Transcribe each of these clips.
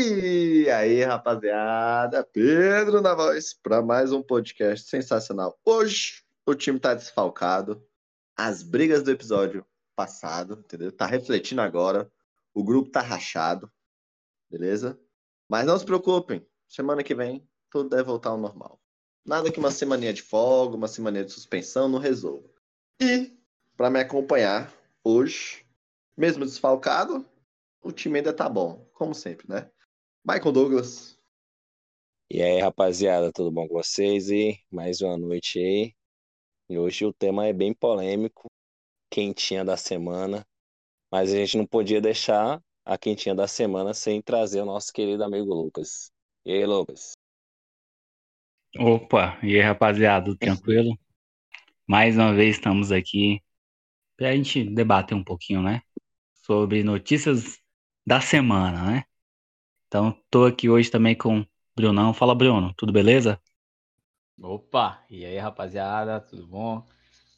E aí, rapaziada, Pedro na voz para mais um podcast sensacional. Hoje o time tá desfalcado, as brigas do episódio passado, entendeu? Tá refletindo agora, o grupo tá rachado, beleza? Mas não se preocupem, semana que vem tudo deve voltar ao normal. Nada que uma semaninha de folga, uma semaninha de suspensão não resolva. E para me acompanhar hoje, mesmo desfalcado, o time ainda tá bom, como sempre, né? Michael Douglas. E aí, rapaziada, tudo bom com vocês? E mais uma noite aí. E hoje o tema é bem polêmico, quentinha da semana. Mas a gente não podia deixar a quentinha da semana sem trazer o nosso querido amigo Lucas. E aí, Lucas? Opa, e aí, rapaziada, tranquilo? Mais uma vez estamos aqui para a gente debater um pouquinho, né? Sobre notícias da semana, né? Então, tô aqui hoje também com o Brunão. Fala, Bruno, tudo beleza? Opa, e aí, rapaziada, tudo bom?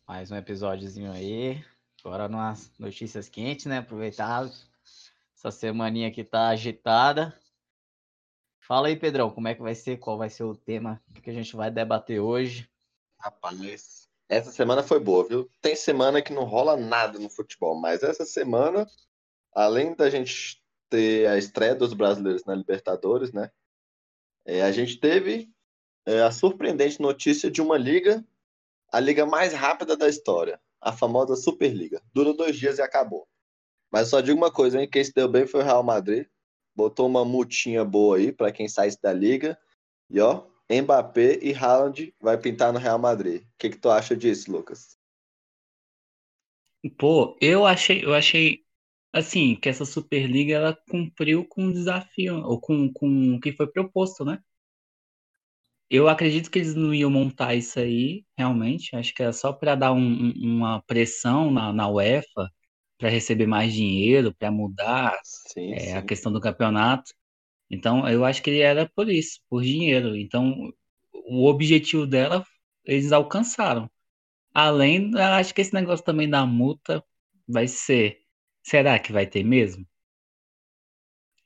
Mais um episódiozinho aí. Agora umas notícias quentes, né? Aproveitado. Essa semaninha que tá agitada. Fala aí, Pedrão, como é que vai ser? Qual vai ser o tema que a gente vai debater hoje? Rapaz, essa semana foi boa, viu? Tem semana que não rola nada no futebol, mas essa semana, além da gente ter a estreia dos brasileiros na Libertadores, né? É, a gente teve é, a surpreendente notícia de uma liga, a liga mais rápida da história, a famosa Superliga. Durou dois dias e acabou. Mas só digo uma coisa, hein? Quem se deu bem foi o Real Madrid. Botou uma multinha boa aí para quem saísse da liga. E ó, Mbappé e Haaland vai pintar no Real Madrid. O que, que tu acha disso, Lucas? Pô, eu achei, eu achei assim, que essa Superliga ela cumpriu com o desafio, ou com, com o que foi proposto, né? Eu acredito que eles não iam montar isso aí, realmente. Acho que era só para dar um, uma pressão na, na UEFA, para receber mais dinheiro, para mudar sim, é, sim. a questão do campeonato. Então, eu acho que ele era por isso, por dinheiro. Então, o objetivo dela, eles alcançaram. Além, acho que esse negócio também da multa vai ser Será que vai ter mesmo?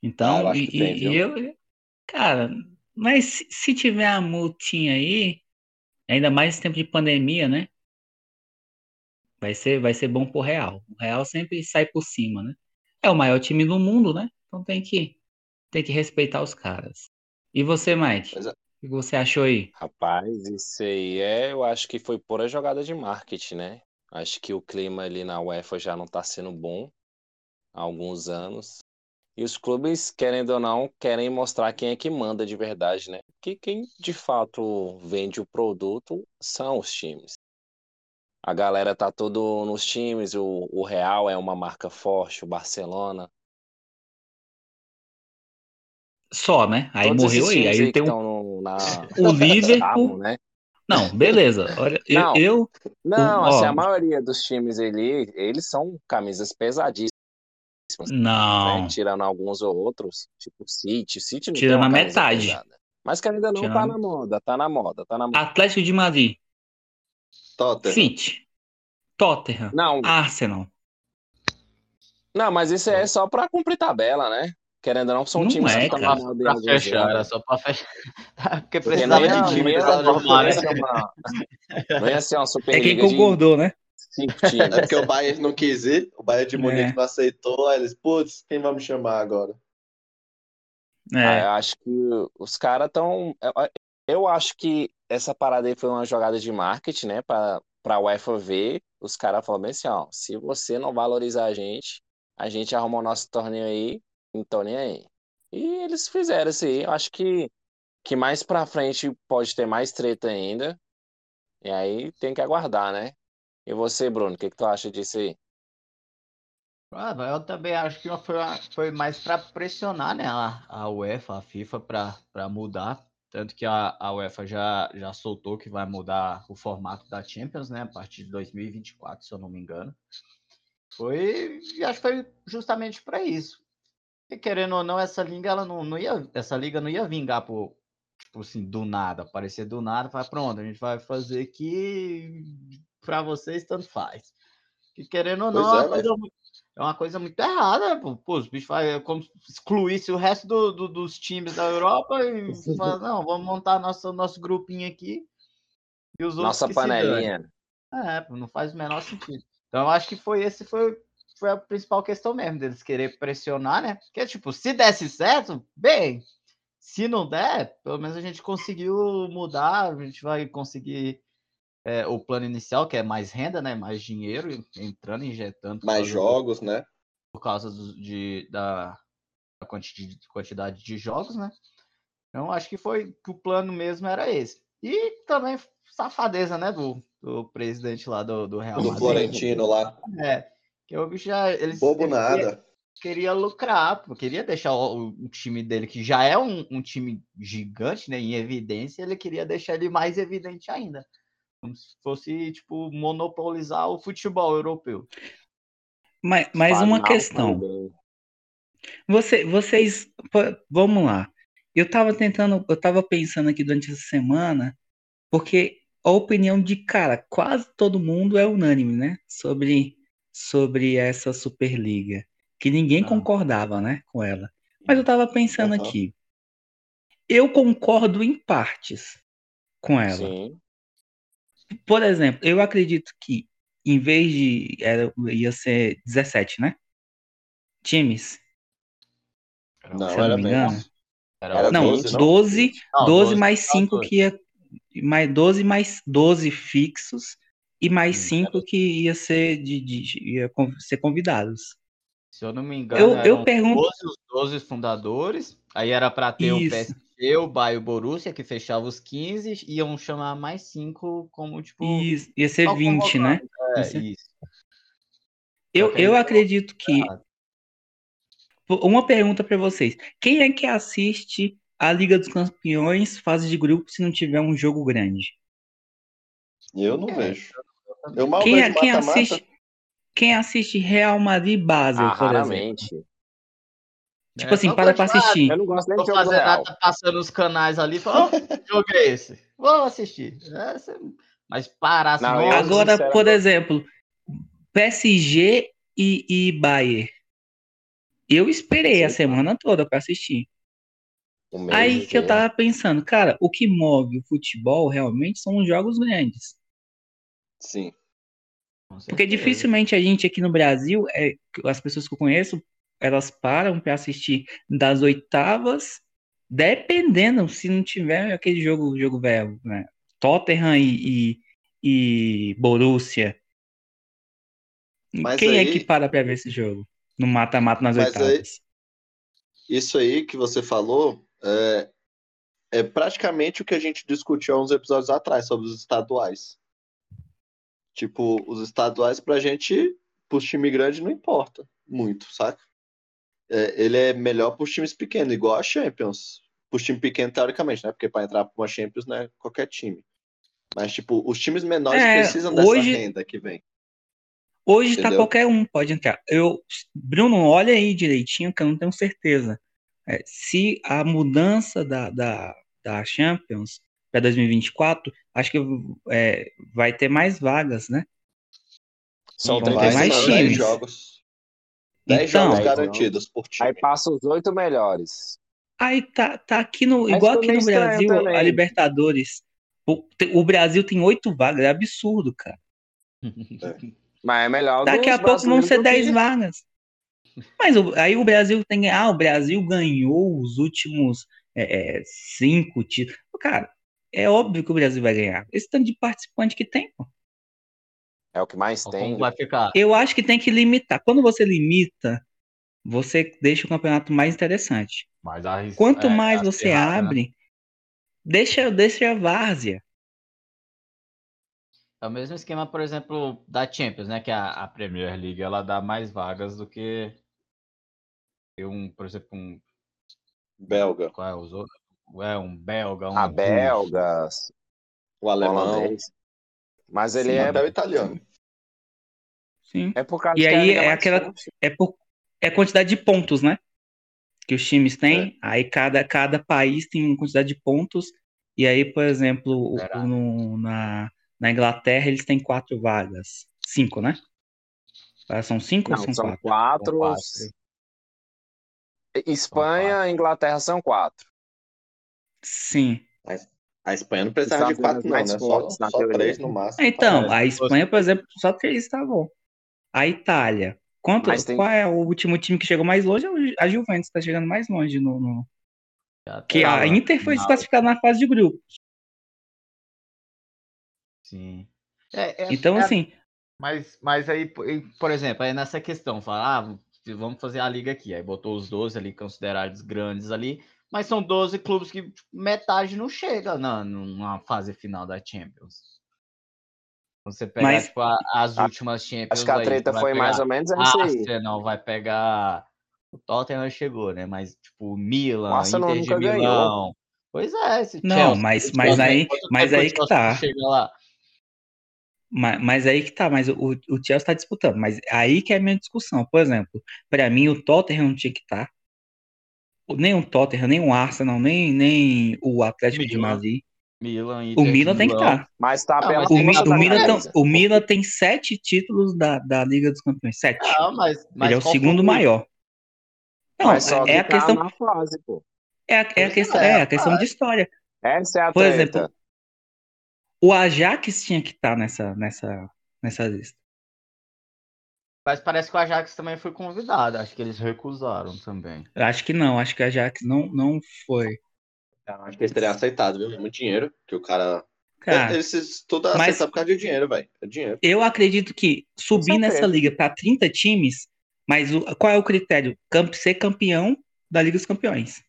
Então, ah, eu e, tem, e eu, cara, mas se, se tiver a multinha aí, ainda mais tempo de pandemia, né? Vai ser, vai ser bom pro Real. O Real sempre sai por cima, né? É o maior time do mundo, né? Então tem que, tem que respeitar os caras. E você, Mike? É. O que você achou aí? Rapaz, isso aí é, eu acho que foi pura jogada de marketing, né? Acho que o clima ali na UEFA já não tá sendo bom há alguns anos. E os clubes, querendo ou não, querem mostrar quem é que manda de verdade, né? Que quem de fato vende o produto são os times. A galera tá todo nos times, o, o Real é uma marca forte, o Barcelona. Só, né? Aí Todos morreu aí. Aí, tem um... na... o Liverpool, né? Não, beleza. Olha, não, eu, não, assim, ó, a maioria dos times ali, eles são camisas pesadíssimas. Não. Né? Tirando alguns ou outros, tipo City. City não Tirando a metade. Pesada. Mas que ainda não Tirando... tá na moda, tá na moda, tá na moda. Atlético de Madrid. Tottenham. City. Tottenham. Não. Arsenal. Não, mas isso é só pra cumprir tabela, né? Querendo ou não, são não times é, que estão na pra fechar, era só pra fechar. Porque precisava de time pra formar. Não ia ser uma Superliga. É quem concordou, de... né? Times. É porque o Bayern não quis ir, o Bayern de Munique é. não aceitou, aí eles, putz, quem vamos chamar agora? É. Ah, eu acho que os caras estão. Eu acho que essa parada aí foi uma jogada de marketing, né? Pra, pra UEFA ver. Os caras falaram bem assim: ó, se você não valorizar a gente, a gente arruma o nosso torneio aí, então nem aí. E eles fizeram isso aí. Eu acho que, que mais pra frente pode ter mais treta ainda. E aí tem que aguardar, né? E você, Bruno, o que, que tu acha disso aí? Ah, eu também acho que foi, foi mais para pressionar né, a, a UEFA, a FIFA, para mudar. Tanto que a, a UEFA já, já soltou que vai mudar o formato da Champions, né? A partir de 2024, se eu não me engano. Foi, acho que foi justamente para isso. E querendo ou não, essa liga, ela não, não ia, essa liga não ia vingar por, tipo assim, do nada, aparecer do nada, falar, pronto, a gente vai fazer aqui para vocês, tanto faz. Que querendo ou não, é, é, uma coisa, é uma coisa muito errada, pô. pô os bichos fazem é como se excluísse o resto do, do, dos times da Europa e fala, não, vamos montar nosso, nosso grupinho aqui. E os Nossa panelinha. É, não faz o menor sentido. Então eu acho que foi esse foi, foi a principal questão mesmo, deles querer pressionar, né? Porque, tipo, se desse certo, bem. Se não der, pelo menos a gente conseguiu mudar, a gente vai conseguir é, o plano inicial, que é mais renda, né? Mais dinheiro entrando, injetando. Mais jogos, do, né? Por causa do, de, da, da quantidade de jogos, né? Então, acho que foi que o plano mesmo era esse. E também safadeza, né, do, do presidente lá do, do Real Madrid. Do Florentino lá. É, que o bicho já... Ele, Bobo ele nada. Queria, queria lucrar, queria deixar o, o, time dele, que já é um, um time gigante, né, em evidência, ele queria deixar ele mais evidente ainda. Como se fosse, tipo, monopolizar o futebol europeu. Mas, mais uma questão. Você, vocês, vamos lá. Eu tava tentando, eu tava pensando aqui durante essa semana, porque a opinião de cara, quase todo mundo é unânime, né? Sobre, sobre essa Superliga. Que ninguém ah. concordava, né, com ela. Mas eu tava pensando uhum. aqui. Eu concordo em partes com ela. Sim. Por exemplo, eu acredito que em vez de. Era, ia ser 17, né? Times. Não, se eu não me engano. Era não, 12, 12, não? 12, 12 mais 5 que ia. Mais 12 mais 12 fixos e mais 5 hum, que ia ser de, de, ia ser convidados. Se eu não me engano, eu, eu pergunto... 12, os 12 fundadores. Aí era para ter Isso. o Eu, Baio Borussia, que fechava os 15, iam chamar mais 5 como, tipo... Isso, ia ser 20, né? É, isso. isso. Eu, eu acredito que... Uma pergunta para vocês. Quem é que assiste a Liga dos Campeões, fase de grupo, se não tiver um jogo grande? Eu não é, vejo. Eu mal quem, é, quem assiste quem assiste Real Madrid Basel, ah, por raramente. exemplo? Tipo é, assim, para pra assistir. Eu não gosto nem de fazer nada, tá passando os canais ali, fala, oh, jogo é esse? Vou assistir. É, mas parar assim, não, Agora, por exemplo, PSG e, e Bayern. Eu esperei Sim, a semana toda para assistir. Aí que eu tava pensando, cara, o que move o futebol realmente são os jogos grandes. Sim. Porque dificilmente a gente aqui no Brasil, é, as pessoas que eu conheço, elas param para assistir das oitavas, dependendo se não tiver aquele jogo, jogo velho, né? Tottenham e, e, e Borussia. Mas Quem é aí... é que para para ver esse jogo? No mata-mata nas oitavas. Aí, isso aí que você falou é, é praticamente o que a gente discutiu há uns episódios atrás sobre os estaduais. Tipo, os estaduais pra gente, pro time grande, não importa muito, saca? É, ele é melhor para os times pequenos, igual a Champions. Para os times pequenos, teoricamente, né? Porque para entrar para uma Champions não é qualquer time. Mas, tipo, os times menores é, precisam dessa hoje, renda que vem. Hoje está qualquer um pode entrar. Eu, Bruno, olha aí direitinho que eu não tenho certeza. É, se a mudança da, da, da Champions para 2024, acho que é, vai ter mais vagas, né? São mais times. jogos. 10 então, jogos garantidos por time. Aí passa os oito melhores. Aí tá, tá aqui no. Mas igual aqui no Brasil, também. a Libertadores. O, o, Brasil tem oito vagas, é absurdo, cara. É. Mas é melhor. Daqui a pouco vão ser 10 vagas. Mas o, aí o Brasil tem. Ah, o Brasil ganhou os últimos é, é, cinco títulos. Cara, é óbvio que o Brasil vai ganhar. Esse tanto de participante que tem, pô. É o que mais Como tem. vai ficar? Eu acho que tem que limitar. Quando você limita, você deixa o campeonato mais interessante. Mas a, Quanto é, mais você errada, né? abre, né? deixa, deixa a várzea. É o mesmo esquema, por exemplo, da Champions, né? Que a, a Premier League ela dá mais vagas do que um, por exemplo, um belga. Qual é os outros? É um belga, um a belga, o alemão. Mas ele Sim, é. Até o italiano. Sim. É por causa e aí é aquela. É por é quantidade de pontos, né? Que os times têm. É. Aí cada, cada país tem uma quantidade de pontos. E aí, por exemplo, no, na, na Inglaterra eles têm quatro vagas. Cinco, né? Ah, são cinco Não, ou são, são quatro? quatro. quatro. Espanha e Inglaterra são quatro. Sim. A Espanha não precisava de quatro, não, né? Só, só teoria. três no máximo. Então, Tá a Espanha, por exemplo, só três tá bom. A Itália. Quanto, tem- Qual é o último time que chegou mais longe? É A Juventus tá chegando mais longe no. no- Que tá a Inter foi desclassificada na fase de grupo. Sim. É, é- Então, é- assim, Mas, mas aí, por por exemplo, aí nessa questão, falar, ah, vamos fazer a liga aqui. Aí botou os 12 ali considerados grandes ali, mas são 12 clubes que tipo, metade não chega na, numa fase final da Champions. Você pegar, Mas- tipo, a- as últimas Champions Acho que a aí, treta vai foi mais ou menos essa aí. Arsenal vai pegar. O Tottenham chegou, né? Mas, tipo, Milan, Arsenal Inter de nunca ganhou. Milão. Pois é, esse Não, Chelsea, mas- mas aí- mas aí que tá. Chega lá. ma- mas, aí que tá, mas o, o Chelsea tá disputando. Mas aí que é a minha discussão. Por exemplo, pra mim o Tottenham tinha que estar. Nem o Tottenham, nem o Arsenal, nem, nem o Atlético de Milan. Madrid. Milan, O Inter de Milan tem que Milão. estar. Mas tá Não, mas O, tem Mi- força o Milan tem, o Milan tem sete títulos da, da Liga dos Campeões. Sete. Não, mas, mas Ele é o segundo foi o- maior. Não, Mas só é a tá questão, na fase, pô. é a, é a questão, é, é a questão de história. Essa é a Por treta. exemplo, O Ajax tinha que estar nessa, nessa, nessa lista. Mas parece que o Ajax também foi convidado. Acho que eles recusaram também. Eu acho que não, acho que o Ajax não, não foi. Eu acho que eles teriam aceitado, viu? É Muito dinheiro que o cara. Cara, Eles se- tudo mas- aceitam por causa de dinheiro, velho. É dinheiro. eu acredito que subir nessa liga para 30 times, mas o- qual é o critério? Camp- Ser campeão da Liga dos Campeões.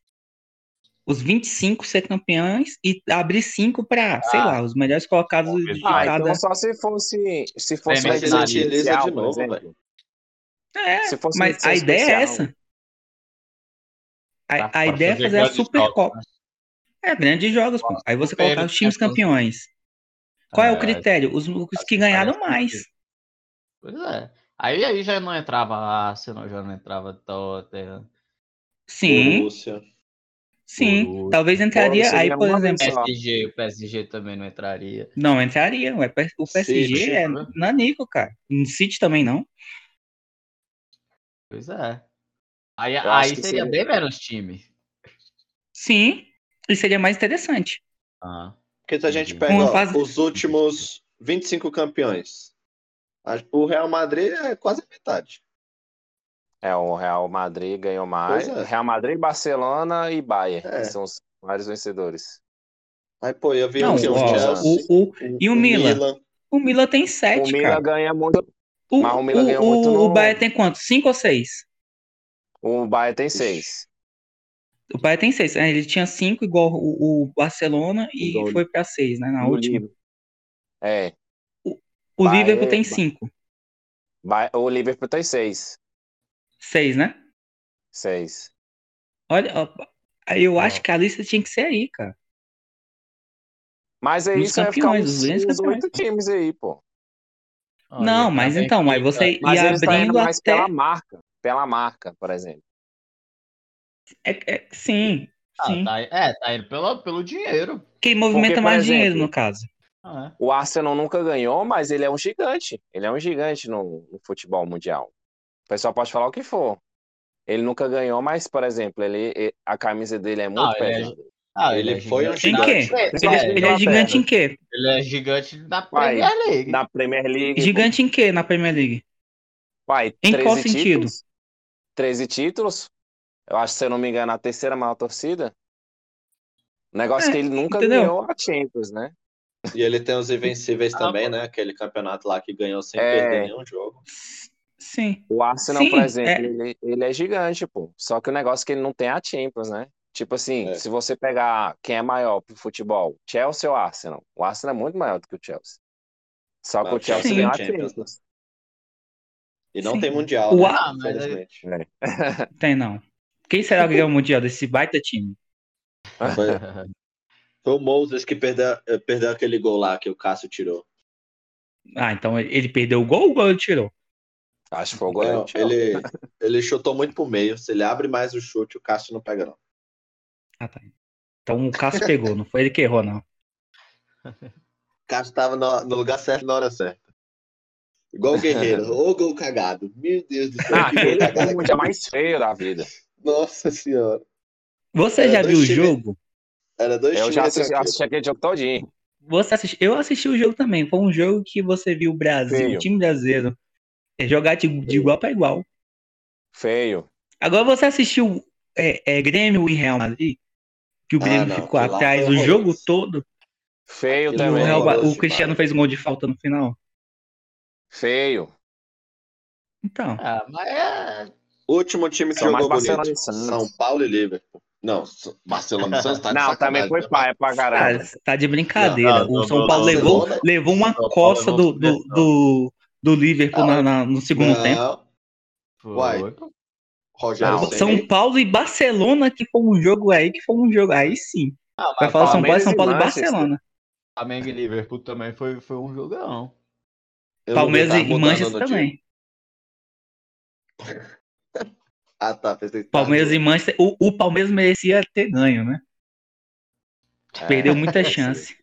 Os 25 ser campeões e abrir 5 para, sei lá, os melhores colocados de Ah, cada. então só se fosse. Se fosse finalista. especial, de novo, exemplo. É, Se fosse mas a ideia é especial, essa. Pra- A, a ideia é fazer a Supercopa. né? É, grandes jogos, pô. Aí você colocar os times campeões. Qual é o É, critério? Os, os que ganharam mais. Pois é. Aí, aí já não entrava Arsenal, já não entrava Tottenham. Sim, Borussia. sim. Borussia. Talvez entraria. Aí, por exemplo. só. PSG, o PSG também não entraria. Não, entraria. O PSG City, é né? nanico, cara. No City também não. Pois é. Aí, aí seria seria- bem menos time. Sim. E seria mais interessante. Ah, Porque se a gente pega ó, fase- os últimos 25 campeões, o Real Madrid é quase metade. É, o Real Madrid ganhou mais. É. Real Madrid, Barcelona e Bayern, É. que são os vários vencedores. Aí, pô, eu vi Não, o Chelsea. o, o, e o Milan? O Milan tem O sete, Milan cara. ganha muito. O, mas o Milan ganhou o, muito o, no- o Bayern tem quanto? Cinco ou seis? O Bayern tem seis. O Bayern tem seis. É, ele tinha cinco, igual o, o Barcelona, e foi pra seis, né? Na última. É. O Bayern- Liverpool tem cinco. Bay- O Liverpool tem seis. Seis, né? Seis. Olha, eu Ó. acho que a lista tinha que ser aí, cara. Mas aí Nos isso vai ficar campeões, uns, os grandes uns campeões. oito times aí, pô. Olha, Não, mas então, aí você Mas ia abrindo mais até. pela marca. Pela marca, por exemplo. É, é- sim, Ah, sim. tá, é, tá indo pelo, pelo dinheiro. Quem movimenta Porque, por mais dinheiro, exemplo, no caso. Ah, é. O Arsenal nunca ganhou, mas ele é um gigante. Ele é um gigante no, no futebol mundial. O pessoal pode falar o que for. Ele nunca ganhou, mas, por exemplo, ele, a camisa dele é muito Ah, ele é pesada. Ah, Ele é foi um gigante. Em quê? Ele, é- ele é gigante em quê? Ele é gigante na Premier League. Na Premier League. Gigante em quê na Premier League? Vai, Em 13 qual sentido? títulos. 13 títulos. Eu acho, se eu não me engano, a terceira maior torcida. Negócio É, que ele nunca entendeu? ganhou a Champions, né? E ele tem os invencíveis Ah, também, né? Aquele campeonato lá que ganhou sem É. perder nenhum jogo. Sim. O Arsenal, Sim, por exemplo, é. ele, ele é gigante, pô. Só que o negócio é que ele não tem a Champions, né? Tipo assim, É. se você pegar quem é maior pro futebol, Chelsea ou Arsenal? O Arsenal é muito maior do que o Chelsea. Só que Mas o o Chelsea ganhou a tem Champions, Champions. E não Sim. tem mundial, O né? Ah, mas Infelizmente. Tem não. Quem será que ganhou o Mundial desse baita time? Foi, foi o Moses que perdeu, perdeu aquele gol lá que o Cássio tirou. Ah, então ele ele perdeu o gol ou o gol ele tirou? Acho que foi o Não, goleiro. ele, ele chutou muito pro meio. Se ele abre mais o chute, o Cássio não pega, não. Ah, tá. Então o Cássio pegou, não foi ele que errou, não. O Cássio tava no, no lugar certo na hora certa. Igual o Guerreiro. Ô gol cagado. Meu Deus do céu. Ah, aquele é o dia mais feio da vida. Nossa senhora. Você Era já viu o jogo? Era dois Eu já assisti, assisti aquele jogo todinho. Você assisti... Eu assisti o jogo também. Foi um jogo que você viu o Brasil, Feio. o time brasileiro, é, jogar de, de igual para igual. Feio. Agora você assistiu é, é, Grêmio e Real Madrid? Que o Ah, Grêmio não, ficou atrás o jogo todo. Feio E o, também. Real- horroroso o Cristiano demais. fez um gol de falta no final. Então, Então, Ah, mas é. O último time que jogou bonito. São Paulo e Liverpool. Não, Barcelona e Santos tá de Não, também foi né? paia pra caralho. cara, tá de brincadeira. Não, não, o São não, Paulo não, levou, levou uma não do, do, do, do Liverpool Ah, na- na- no segundo Não, tempo. Uai. Rogério Não. São Paulo e Barcelona, que foi um jogo aí, que foi um jogo. Aí sim. Ah, Vai mas falar São Paulo, São e Paulo e. Barcelona. Flamengo e Liverpool também foi, foi um jogão. Eu Palmeiras e Manchester também. Ah, tá. Palmeiras e Manchester. O, o Palmeiras merecia ter ganho, né? É. Perdeu muita chance.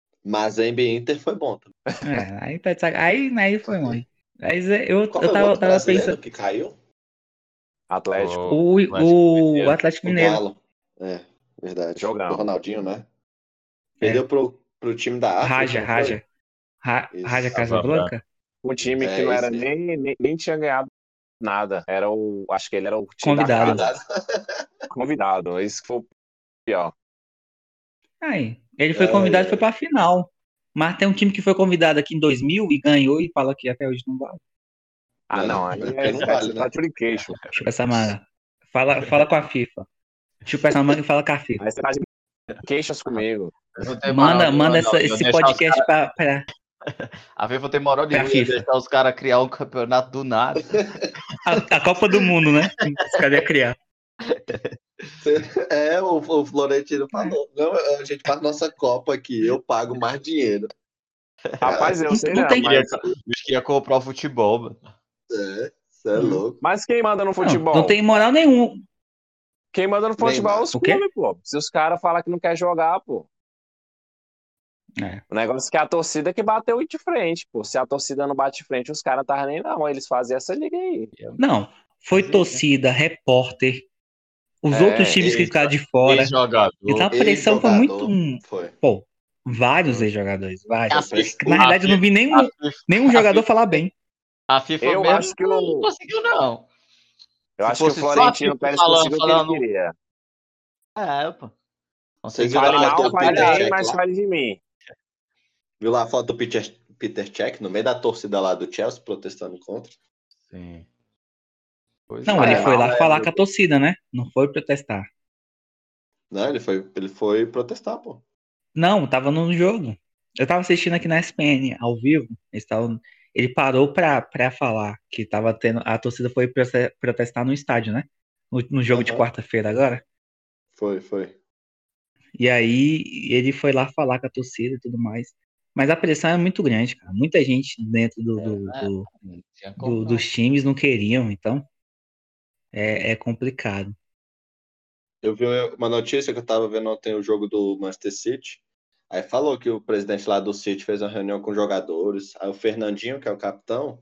Mas a NBA Inter foi bom. também. É, aí, tá de saca- aí, aí foi longe. Mas é, eu, Qual eu tava, tava pensando. que caiu? Atlético. O, o Atlético O Mineiro. Galo. É, verdade. Jogão. O Ronaldinho, né? É. Perdeu pro, pro time da África. Raja? Raja. Ra- Isso. Raja Casablanca? Um time É, que não era nem, nem, nem tinha ganhado nada. Era o. Acho que ele era o time Convidado. Convidado. Isso que foi o pior. Aí, ele foi convidado e foi pra final. Mas tem um time que foi convidado aqui em 2000 e ganhou e fala que até hoje não vale. Ah, Não, não. Aí é, não é vale, né? Chupa essa manga. Fala, fala com a FIFA. Chupa essa manga e fala com a FIFA. Aí você de queixas comigo. Manda, moral, manda não, esse, podcast pra, pra- A FIFA tem moral de Pra FIFA. deixar os caras criar um campeonato do nada. a, a Copa do Mundo, né? Os caras iam criar. É, o, o Florentino falou. Não, a gente faz nossa Copa aqui, eu pago mais dinheiro. Rapaz, eu Não- sei não não, tem- mas, ia comprar o futebol, mano. É, você é louco. mas quem manda no Não, futebol? não tem moral nenhum. Quem manda no futebol é os clubes, pô. Se os caras falam que não quer jogar, pô. É. O negócio é que a torcida que bateu de frente, pô. Se a torcida não bate de frente, os caras estavam nem não. Eles faziam essa liga aí. Não, foi Sim. torcida, repórter, os É, outros times que ficaram de fora. Ex-jogador. Então a pressão foi muito. Foi. Pô, vários ex-jogadores, vários. Na verdade, eu não vi nenhum, nenhum jogador falar bem. A FIFA Eu mesmo acho que não o- conseguiu, não. Eu Se acho que o Florentino Pérez falando- conseguiu o que ele falando- queria. É, pô. Fale a dar- foto mal, Peter bem, mas lá? fale de mim. Viu lá a foto do Peter, Peter Cech no meio da torcida lá do Chelsea protestando contra? Sim. Pois Não, é. ele foi lá é, falar é. com a torcida, né? Não foi protestar. Não, ele foi, ele foi protestar, pô. Não, tava no jogo. Eu tava assistindo aqui na SPN, ao vivo. Eles tavam- Ele parou pra, pra falar que tava tendo. A torcida foi prote- protestar no estádio, né? No, no jogo de Aham. quarta-feira agora. Foi, foi. E aí ele foi lá falar com a torcida e tudo mais. Mas a pressão é muito grande, cara. Muita gente dentro do, do- É, do- Não tinha do- dos times não queriam, então é, é complicado. Eu vi uma notícia que eu tava vendo ontem o jogo do Manchester City. Aí falou que o presidente lá do City fez uma reunião com jogadores. Aí o Fernandinho, que é o capitão,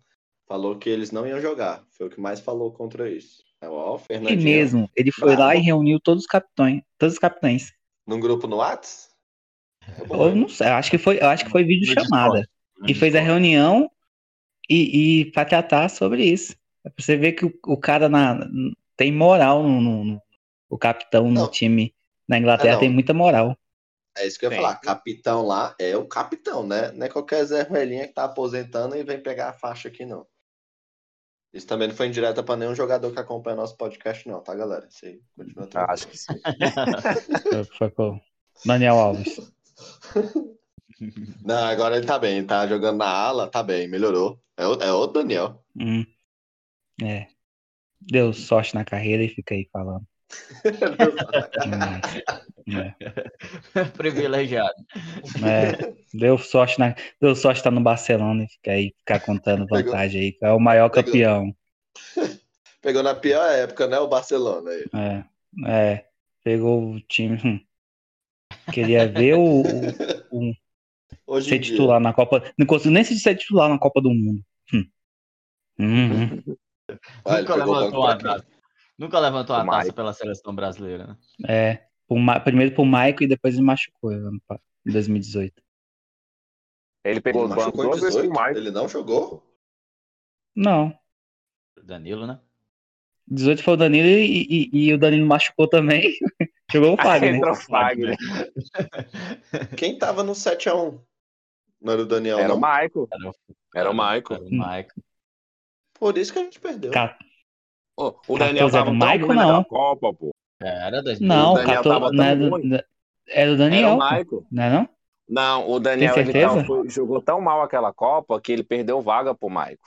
falou que eles não iam jogar. Foi o que mais falou contra isso. Aí, ó, o E Fernandinho. mesmo, ele foi lá e reuniu todos os capitães, todos os capitães. Num grupo no Whats? Hein? não sei, acho que foi, eu acho que foi vídeo No chamada. Discord. E fez a reunião e, e para tratar sobre isso. É pra você ver que o, o cara na, tem moral no, no- no- o capitão no Não. time na Inglaterra É, tem muita moral. É isso que eu ia Tem. falar. Capitão lá é o capitão, né? Não é qualquer Zé Velhinha que tá aposentando e vem pegar a faixa aqui, não. Isso também não foi indireta pra nenhum jogador que acompanha nosso podcast, não, tá, galera? Isso aí continua tranquilo. Acho que sim. Foi, foi com o Daniel Alves. Não, agora ele tá bem, ele tá jogando na ala, tá bem, melhorou. É o, é o Daniel. Hum. É. Deu sorte na carreira e fica aí falando. Hum. É. Privilegiado. É, deu sorte na, deu sorte estar no Barcelona e ficar aí, ficar contando Pegou. vantagem aí, é o maior Pegou. campeão. Pegou na pior época, né? O Barcelona. aí. É, é, pegou o time. hum. Queria ver o, o- Hoje ser titular na Copa. Não conseguiu nem ser titular na Copa do Mundo. Hum. Uhum. Ah, ele Nunca o levantou banco a pra quem? taça. Nunca levantou a taça Maicon. pela seleção brasileira, né? É, pro Ma- primeiro pro Maicon e depois ele machucou pa- em 2018. Ele pegou Ele o banco machucou em duas vezes pro 18? Michael. Ele não jogou? Não, Danilo, né? 18 foi o Danilo e, e- e o Danilo machucou também. Jogou o Fagner. Entrou o Fagner. Quem tava no 7x1? Não era o Daniel, Era não? o Michael. Era o, Era o Michael. Era o Michael. Por isso que a gente perdeu. Ca- Ô, o Daniel 14 tava era o tão ruim não. naquela Copa, pô. Era 2000. Não, O Daniel 14, tava não é tão do, da- é do Era Daniel, o pô, Michael. não é não? Não, o Daniel ele foi- jogou tão mal aquela Copa que ele perdeu vaga pro Michael.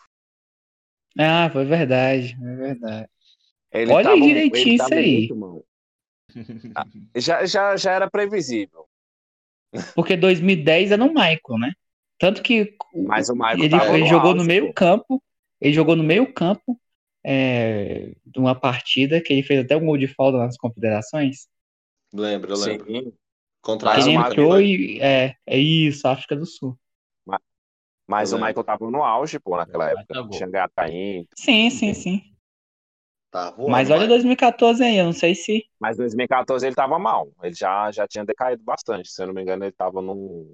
Ah, foi verdade, é verdade. Ele Olha tava, direitinho ele isso aí. muito mal. Já, já, já era previsível. Porque 2010 é no Michael, né? Tanto que o- Mas o Michael ele, tava ele no jogou auge, no meio pô. campo, ele jogou no meio campo é, de uma partida que ele fez até um gol de falta nas confederações. Lembro, eu Sim. lembro. Contra a Mas ele entrou e é, é isso, África do Sul. Mas Eu o lembro. Michael tava no auge, pô, naquela época. tá bom. Tinha ganhado a Inter. Sim, sim, sim. Tá voando, Mas olha vai. 2014 aí, eu não sei se Mas em 2014 ele tava mal. Ele já, já tinha decaído bastante. Se eu não me engano, ele tava no,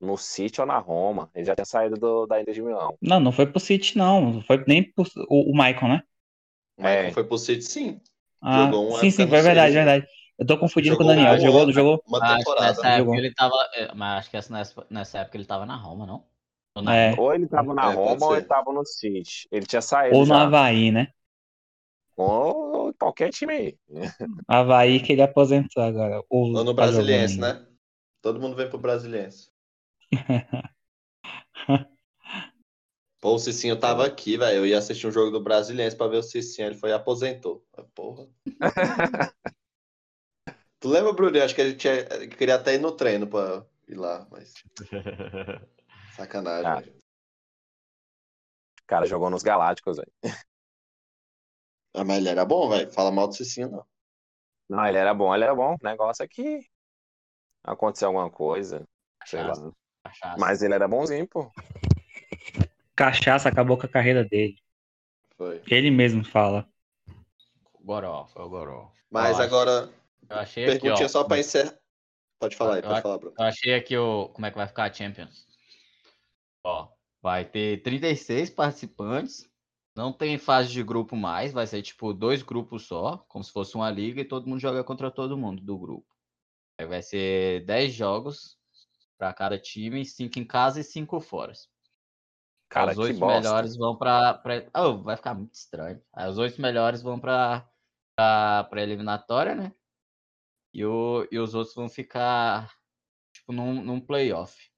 no City ou na Roma. Ele já tinha saído do, da Inter de Milão. não, não foi pro City não, não foi nem pro o, o Michael, né? O Michael É. foi pro City, sim. Ah, Jogou uma sim, sim, foi no verdade, City. verdade. Eu tô confundindo com o Jogou Daniel. um Jogou, jogou. Uma Acho que temporada. nessa época Jogou. ele tava. é, Mas acho que essa- nessa, nessa época ele tava na Roma, não? Ou na É. Ou ele tava na É, Roma ou ele tava no City. Ele tinha saído Ou no já. Havaí, né? Ou qualquer time aí. Havaí que ele aposentou agora. Ou, Ou no tá Brasiliense, né? Todo mundo vem pro Brasiliense. Pô, o Cicinho tava aqui, velho. Eu ia assistir um jogo do Brasiliense pra ver o Cicinho. Ele foi e aposentou. Porra. tu lembra, Bruno? Acho que ele tinha... ele queria até ir no treino pra ir lá, mas sacanagem. Ah. O cara jogou nos Galácticos, velho. Ah, mas ele era bom, velho. Fala mal do Cicinho, não. Não, ele era bom, ele era bom. O negócio é que aconteceu alguma coisa, sei lá. Cachaça. Mas ele era bonzinho, pô. Cachaça acabou com a carreira dele. Foi. Ele mesmo fala. Goró, foi o Goró. Mas Ó, agora, Eu achei aqui, perguntinha ó, só pra encerrar. Pode falar aí, Eu pode falar, Bruno. Eu achei aqui o, como é que vai ficar a Champions. Ó, vai ter 36 participantes. Não tem fase de grupo mais, vai ser tipo dois grupos só, como se fosse uma liga e todo mundo joga contra todo mundo do grupo. Aí vai ser 10 jogos para cada time, 5 em casa e 5 fora. Cara, os oito melhores vão para oh, vai ficar muito estranho. Aí os oito melhores vão para para eliminatória, né? E, o, e os outros vão ficar tipo num, num playoff.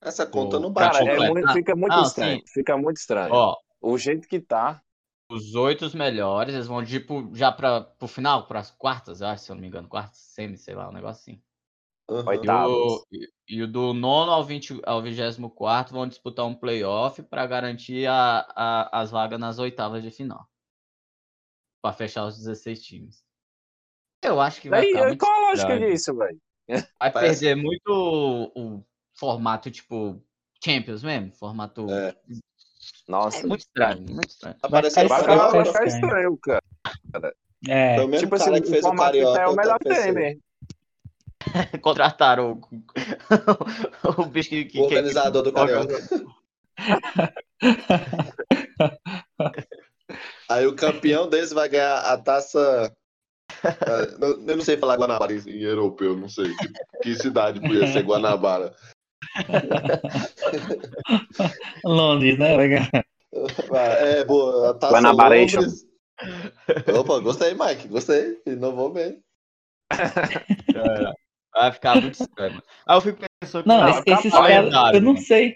Essa conta o- não bate, Cara, é não. muito- fica muito Não, estranho. sim. Fica muito estranho. Ó, O jeito que tá. os oito melhores, eles vão tipo já para o final, para as quartas, eu acho, se eu não me engano, quartas, semi, sei lá, um negócio assim. Uhum. E Oitavo. o, e, e do nono ao, 20, ao 24 vão disputar um playoff para garantir a, a, as vagas nas oitavas de final. Para fechar os 16 times. Eu acho que vai ficar qual a lógica disso, velho? Vai Parece- perder muito o, o formato tipo Champions mesmo, formato É. Nossa. é muito estranho, muito estranho. Vai ficar- vai estranho. ficar estranho, cara. É, Tipo assim, que o fez o formato que tá é o melhor mesmo. Contrataram o, o bicho que, que O organizador do Carioca. Aí o campeão deles vai ganhar a taça. Não- Eu não sei falar Guanabara em europeu, não sei. Que, que cidade podia ser Guanabara? Londres, né? É, boa. A taça Guanabaration. Londres. Opa, gostei, Mike. Gostei. Inovou bem. Vai ficar muito estranho. Aí eu fico pensando Não, Não, esse- esses caras, eu não sei.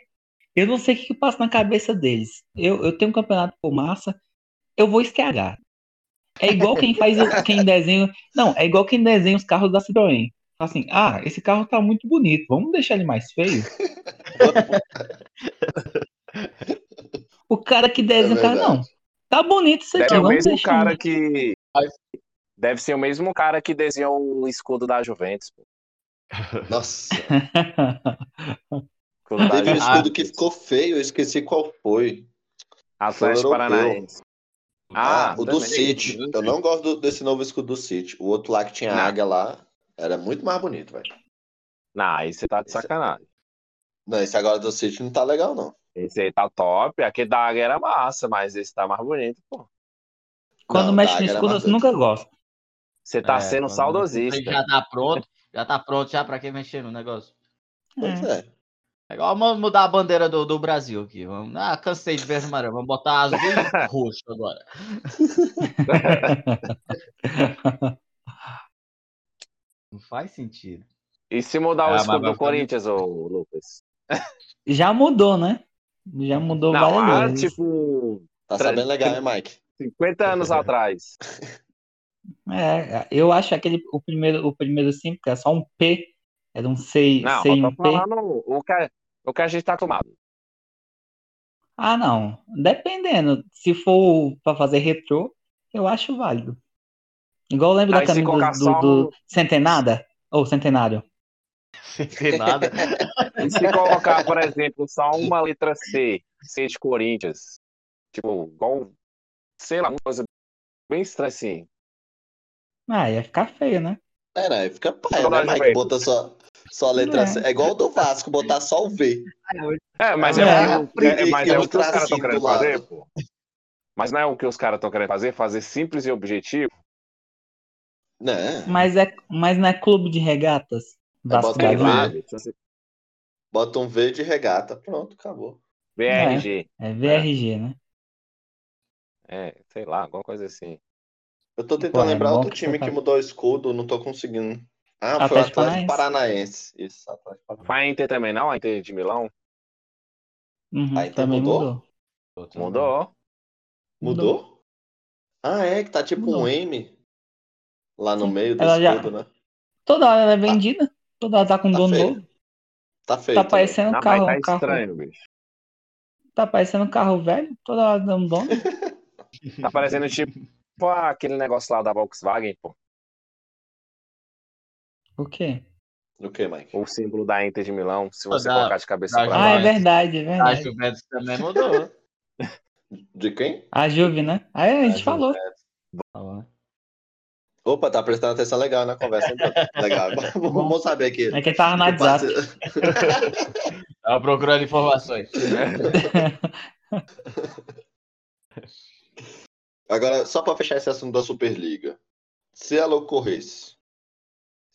Eu não sei o que, que passa na cabeça deles. Eu, eu tenho um campeonato por massa, eu vou esquegar. É igual quem faz, o- quem desenha. Não, é igual quem desenha os carros da Citroën. Fala Assim, ah, esse carro tá muito bonito, vamos deixar ele mais feio. O cara que desenha o carro, não. Tá bonito isso aqui, o vamos mesmo deixar. cara que. Deve ser o mesmo cara que desenhou o escudo da Juventus. pô. Nossa. Teve um escudo que ficou feio, eu esqueci qual foi. Atlético Paranaense. Ah, o do City. Eu não gosto do, desse novo escudo do City. O outro lá que tinha não. águia lá era muito mais bonito, velho. Não, aí você tá de sacanagem. Não, esse agora do City não tá legal, não. Esse aí tá top. Aquele da águia era massa, mas esse tá mais bonito, pô. Quando não, mexe no escudo, eu nunca gosto. Você tá é, sendo saudosista. Já tá pronto, já tá pronto já pra quem mexer no negócio. Pois é. é. igual vamos mudar a bandeira do, do Brasil aqui. Vamos, ah, cansei de verde e amarelo. Vamos botar azul e roxo agora. Não faz sentido. E se mudar o é, escudo do Corinthians, ô Lucas? Já mudou, né? Já mudou Não, várias ah, vezes. tipo. Tá sabendo legal, né, Mike? 50 anos atrás. É, eu acho aquele o primeiro, o primeiro simples é só um P, era um C, não, C e um P. O que, o que a gente tá acostumado. Ah, não. Dependendo. Se for para fazer retrô, eu acho válido. Igual eu lembro Aí da camisa do, do, do, Centenada ou Centenário. Centenada. e se colocar, por exemplo, só uma letra C, C de Corinthians, tipo, igual, sei lá, uma coisa bem estranha assim. Ah, ia ficar feio, né? É, né? Fica pai, né, Mike? Bota só, só a letra é. C. É igual o do Vasco, botar só o V. É, mas é, é, é, mas é o que os caras estão querendo fazer, pô. Mas não é o que os caras estão querendo fazer? Fazer simples e objetivo? Né? Mas, é, mas não é clube de regatas? É, bota, um v, bota um V de regata. Pronto, acabou. VRG. É, é VRG, né? É, sei lá, alguma coisa assim. Eu tô tentando Pô, é lembrar outro time que, que mudou o escudo, não tô conseguindo. Ah, Atlético foi o Atlético Paranaense. Isso, Atlético Paranaense. Foi a Inter também, não? A Inter de Milão? Uhum, a Inter também mudou? Mudou. Mudou? mudou? Ah, é, que tá tipo mudou. um M lá no Sim. meio do ela escudo, já... né? Toda hora ela é tá. vendida, tá. toda hora tá com tá dono feio. novo. Tá feio. Tá parecendo um carro. Tá carro... estranho, bicho. Tá parecendo um carro velho, toda hora dando dono. tá parecendo tipo Pô, aquele negócio lá da Volkswagen, pô. O quê? O que, Mike? O símbolo da Inter de Milão, se você da, colocar de cabeça pra Ah, é verdade, é verdade. A Juventus também mudou. De quem? A Juve, né? Aí a gente a falou. Opa, tá prestando atenção legal na conversa. Então. Legal. Vamos saber aqui. É que tava no WhatsApp. Tava procurando informações. Agora, só para fechar esse assunto da Superliga. Se ela ocorresse,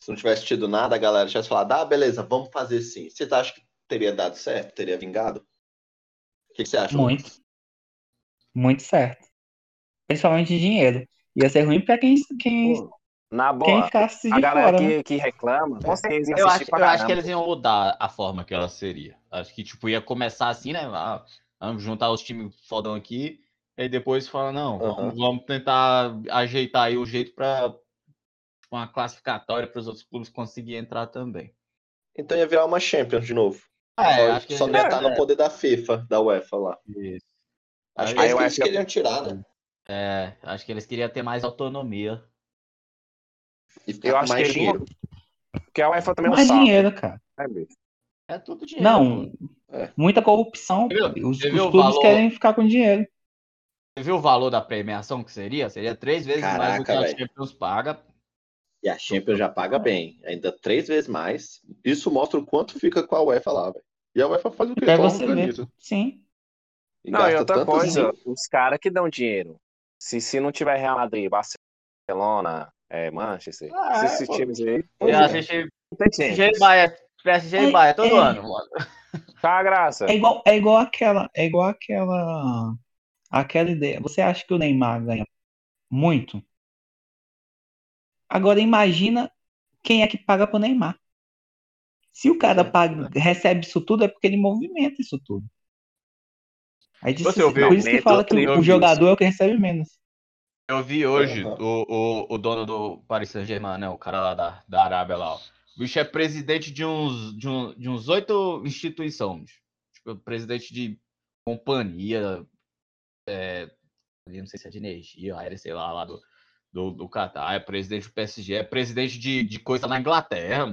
se não tivesse tido nada, a galera tivesse falado, ah, beleza, vamos fazer sim. Você acha que teria dado certo? Teria vingado? O que, você acha? Muito. Muito certo. Principalmente dinheiro. Ia ser ruim para quem, quem, na boa, quem ficasse de a galera fora, que, né? que reclama, com certeza eu acho, eu acho que eles iam mudar a forma que ela seria. Acho que, tipo, ia começar assim, né? Ah, vamos juntar os times fodão aqui e depois fala, não, uhum. vamos, vamos, tentar ajeitar aí o jeito para uma classificatória para os outros clubes conseguirem entrar também. Então ia virar uma Champions de novo. É, só, acho que só ia estar é. no poder da FIFA, da UEFA lá. Isso. Acho aí, que eles queriam tirar, né? É, acho que eles queriam ter mais autonomia. E eu acho mais que dinheiro. Porque a UEFA também é mais dinheiro, cara. É, é tudo dinheiro. Não, é. muita corrupção. Os, os clubes querem ficar com dinheiro. Você viu o valor da premiação que seria? Seria três vezes Caraca, mais do que a véio. Champions paga. E a Champions já paga bem, ainda três vezes mais. Isso mostra o quanto fica com a UEFA lá, velho. E a UEFA faz o que? É você ver. Sim. E não, e outra coisa, dinheiro. os caras que dão dinheiro, se, se não tiver Real Madrid, Barcelona, é, Manchester, ah, esses é, times aí. Eu assisti PSG e Bahia, PSG e Bahia todo é, ano, mano. Tá graça. É igual, é igual aquela, é igual aquela aquela ideia. Você acha que o Neymar ganha muito? Agora imagina quem é que paga pro Neymar. Se o cara paga, recebe isso tudo, é porque ele movimenta isso tudo. Aí disse, Você ouviu, por isso que fala que o jogador é o que recebe menos. Eu vi hoje uhum. o, o, o dono do Paris Saint-Germain, né? O cara lá da, da Arábia lá. Ó. O bicho é presidente de uns de, um, de uns oito instituições. Tipo, presidente de companhia, é, não sei se é de energia, aérea, sei lá, lá do, do, do Qatar, é presidente do PSG, é presidente de, de coisa na Inglaterra,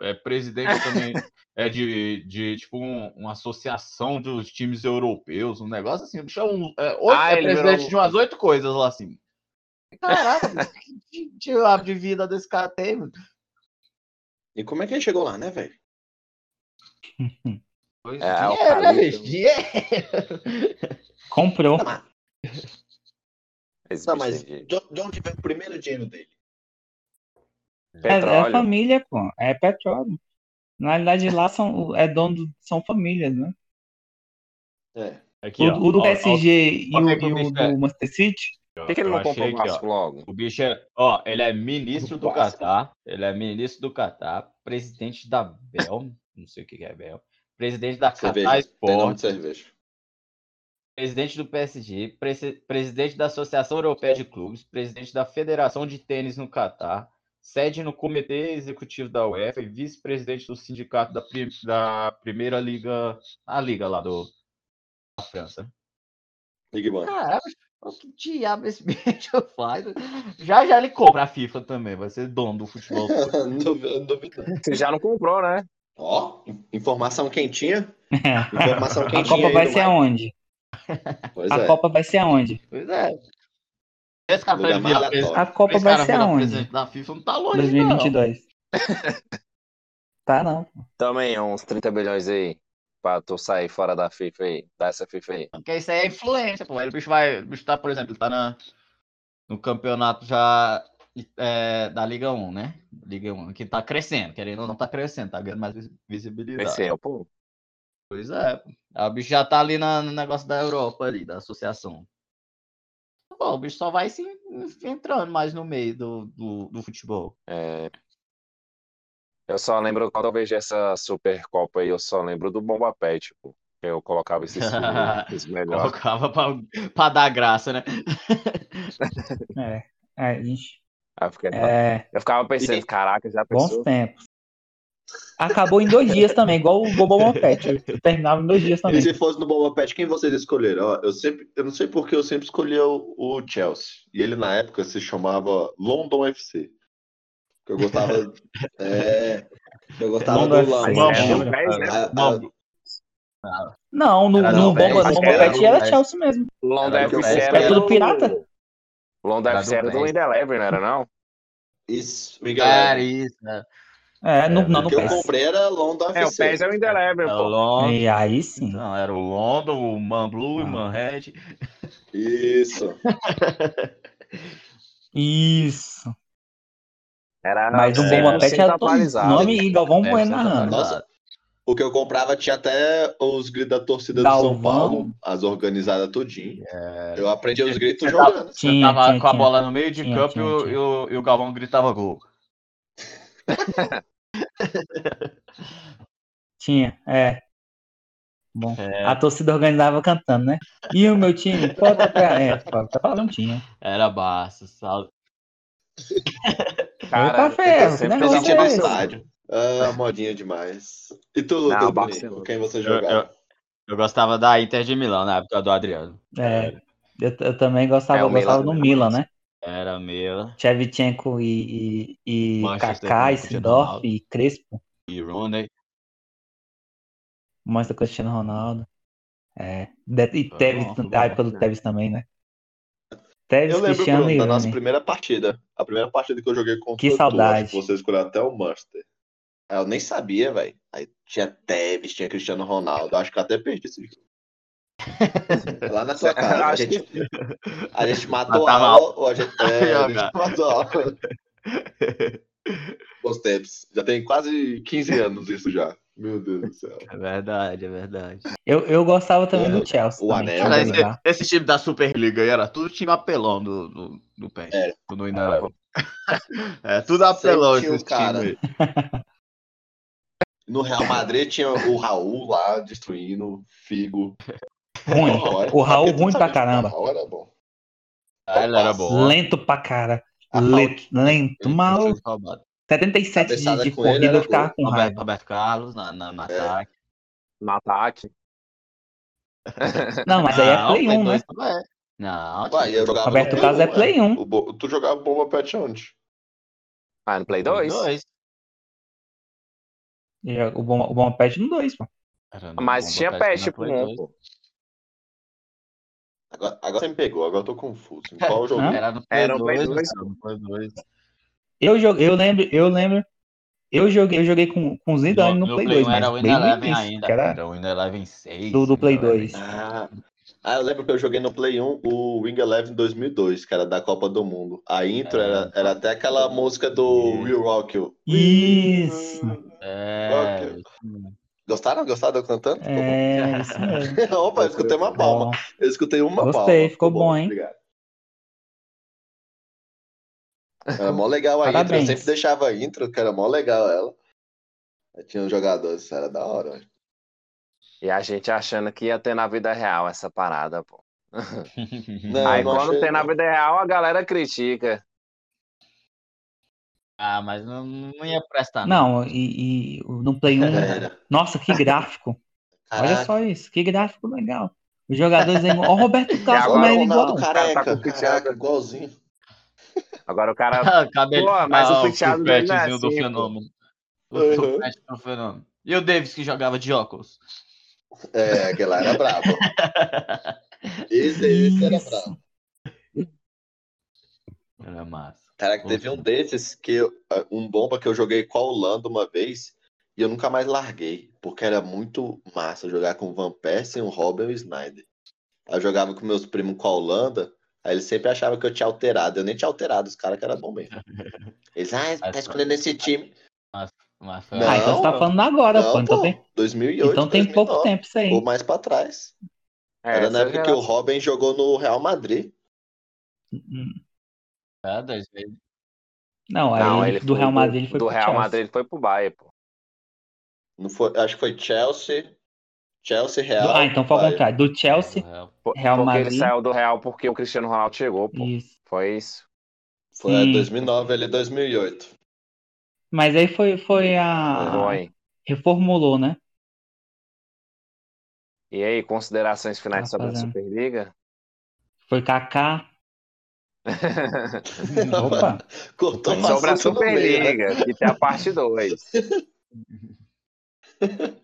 é presidente também é de, de tipo um, uma associação dos times europeus, um negócio assim. Bicho é, um, é, oito, ah, é presidente virou... de umas oito coisas lá assim. Caraca, que diabo de vida desse cara tem, mano. E como é que ele chegou lá, né, velho? É, dinheiro, né, bicho? Dinheiro. Comprou. Não, mas, não, mas de onde vem o primeiro dinheiro dele? É, é, família, pô. É petróleo. Na realidade, lá são, é dono, são famílias, né? É. Aqui, o, ó, o, do ó, PSG ó, e, o, e o do é. Manchester City. Por que, que ele não comprou o Vasco logo? O bicho é, ó, ele é ministro do Catar, ele é ministro do Catar, presidente da Bel, não sei o que é Bel, presidente da Catar Sport, presidente do PSG, presidente da Associação Europeia de Clubes, presidente da Federação de Tênis no Catar, sede no Comitê Executivo da UEFA e vice-presidente do sindicato da, da Primeira Liga, a liga lá do, da França. Ligue Caramba, que diabo esse bicho faz? Já já ele compra a FIFA também, vai ser dono do futebol. Você já não comprou, né? Ó, informação quentinha. Informação quentinha. A Copa vai ser aonde? Pois a é. Copa vai ser aonde? Pois é. Esse cara esse, a Copa esse vai ser aonde? Da FIFA não tá longe 2022. Não. tá não. Também uns 30 bilhões aí pra tu sair fora da FIFA aí, dessa FIFA aí. Porque isso aí é influência, pô. Aí o bicho vai, o bicho tá, por exemplo, tá na, no campeonato já é, da Liga 1, né? Liga 1, que tá crescendo, querendo ou não tá crescendo, tá ganhando mais visibilidade. Cresceu, pô. Pois é, o bicho já tá ali na, no negócio da Europa ali, da associação. Pô, o bicho só vai se entrando mais no meio do, do, do futebol. É, eu só lembro, quando eu vejo essa Supercopa aí, eu só lembro do Bomba Pet, tipo, eu colocava esses filmes melhores. colocava pra, pra dar graça, né? é, é, gente. Eu, fiquei, é... eu ficava pensando, e... caraca, já pensou? Bons tempos. Acabou em dois dias também, igual o Boba Pet. Terminava em dois dias também. E se fosse no Boba Pet, quem vocês escolheram? Eu sempre, eu não sei porque eu sempre escolhi o, o Chelsea. E ele na época se chamava London FC. Que eu gostava. é, eu gostava do London. Não, no, no Bomba, no Bomba Pet era Chelsea mesmo. London FC era tudo pirata. London FC era do Indelever, não era não? Isso, Miguel. Era isso, né? É, no, não, no que eu comprei era London FC. É, o PES é o Indelever, pô. London. E aí sim. Não, era o London, o Man Blue, ah. o Man Red. Isso. Isso. Era, Mas o Bomba Pet era todo nome e Galvão Bueno narrando. Nossa, o que eu comprava tinha até os gritos da torcida Galvão. do São Paulo, as organizadas tudinho. É... Eu aprendi os gritos jogando. Tinha, tava tinha, com a bola no meio de tinha, campo e, o, e o Galvão gritava gol. tinha, é. Bom, é. a torcida organizava cantando, né? E o meu time? Pô, tá, é, tá falando tinha. Era Barça, salve. Cara, ferro, sempre né? gente no estádio. Ah, modinha demais. E tu, Não, com quem você jogava? Eu, eu, eu, gostava da Inter de Milão na época do Adriano. É, eu, eu também gostava, é, gostava Milan, do Milan, né? Era Milan. Shevchenko e, e, e Kaká, e Sidorf e Crespo. E Rooney. Mostra Cristiano Ronaldo. É. E Tevez, a época do Tevez também, né? Tevez, eu lembro, Cristiano Bruno, da nossa primeira partida. A primeira partida que eu joguei contra que saudade. Tu, você escolheu até o Master. Eu nem sabia, velho. Aí tinha Tevez, tinha Cristiano Ronaldo. Acho que até perdi esse jogo. Lá na sua casa. A gente, a gente matou a aula, ou a gente, é, a gente matou a aula. Bons tempos. Já tem quase 15 anos isso já. Meu Deus do céu. É verdade, é verdade. Eu, eu gostava também é, do Chelsea. O também, anel. Esse, esse, time da Superliga aí era tudo time apelão do, do, do PES. É. Quando ainda era. É, tudo apelão esse cara. time aí. No Real Madrid tinha o Raul lá destruindo, Figo. Ruim. O Raul ruim pra caramba. O Raul era bom. Ah, ele era bom. Lento pra cara. Lento, lento mal. 77 de, de corrida eu ficava com Roberto, raiva. Roberto Carlos na, na, no é. ataque. No ataque. Não, mas aí é Play 1, né? Não, Roberto Carlos é Play 1. O, tu jogava Bomba Pet onde? Ah, no Play 2? 2. O bom, o bom patch no 2, pô. Mas tinha patch pro 1, pô. Agora, agora você me pegou, agora eu tô confuso. Qual jogo? Era no Play Era no Play 2, 2. cara, no Play 2. Eu, joguei, eu lembro, eu lembro. Eu joguei, eu joguei com, com Zidane no, No Play Play 2, 1 era o 11 início, ainda. era Era o Windows 11 6. do, do Play Windows 2. Ah, ah, eu lembro que eu joguei no Play 1 o Wing Eleven 2002, que era da Copa do Mundo. A intro É. era, era até aquela música do. Will Rock. Isso. É. Ok. Gostaram? Gostaram de eu cantando? Ficou bom. É, isso mesmo. Opa, eu escutei uma palma. Bom. Eu escutei uma Gostei, palma. ficou bom, hein? Obrigado. Era mó legal a intro. Eu sempre deixava a intro, que era mó legal ela. Aí tinha uns jogadores, isso era da hora. E a gente achando que ia ter na vida real essa parada, pô. Não, Aí não quando achei, tem na não. vida real, a galera critica. Ah, mas não, não ia prestar, não. Não, e, e no Play 1. Era. Nossa, que gráfico. Olha Caraca. só isso, que gráfico legal. Os jogadores é igual. Ó, o Roberto Carlos como é o ele igual. Ronaldo cara tá careca, com o Thiago. igualzinho. Agora o cara. Cabelo, Pô, mas o penteado dele não é do assim, pô. fenômeno. O Uhum. do fenômeno. E o Davis que jogava de óculos? É, aquele lá era brabo. Esse, esse era brabo. Era massa. Caraca, teve um desses que eu- um bomba que eu joguei com a Holanda uma vez e eu nunca mais larguei, porque era muito massa jogar com o Van Persie, o Robin e o Snyder. Aí eu jogava com meus primos com a Holanda, aí eles sempre achavam que eu tinha alterado. Eu nem tinha alterado, os caras que era bom mesmo. Eles, ah, tá escolhendo esse time. Mas foi Não, Ah, então você tá falando agora, Não, pô. Então pô, tem, 2008, então tem pouco 2009, tempo isso aí. Ou mais pra trás. É, Era na época que o. Robin jogou no Real Madrid. Hum, É, vezes. Não, aí Não, ele, ele do foi Real Madrid ele foi Do pro Real Chelsea. Madrid foi pro Bayern, pô. Não foi, acho que foi Chelsea. Chelsea, Real. ah, então foi ao Bayern. contrário. Do Chelsea, Real. Real porque Madrid. ele saiu do Real porque o Cristiano Ronaldo chegou, pô. isso. Foi isso. Foi é, Sim. 2009, ele 2008. Mas aí foi, foi a. Foi. Reformulou, né? E aí, considerações finais Tá sobre a. Superliga? Foi Kaká. Opa! Cortou sobre a no meio, né? Superliga, que tem a parte 2.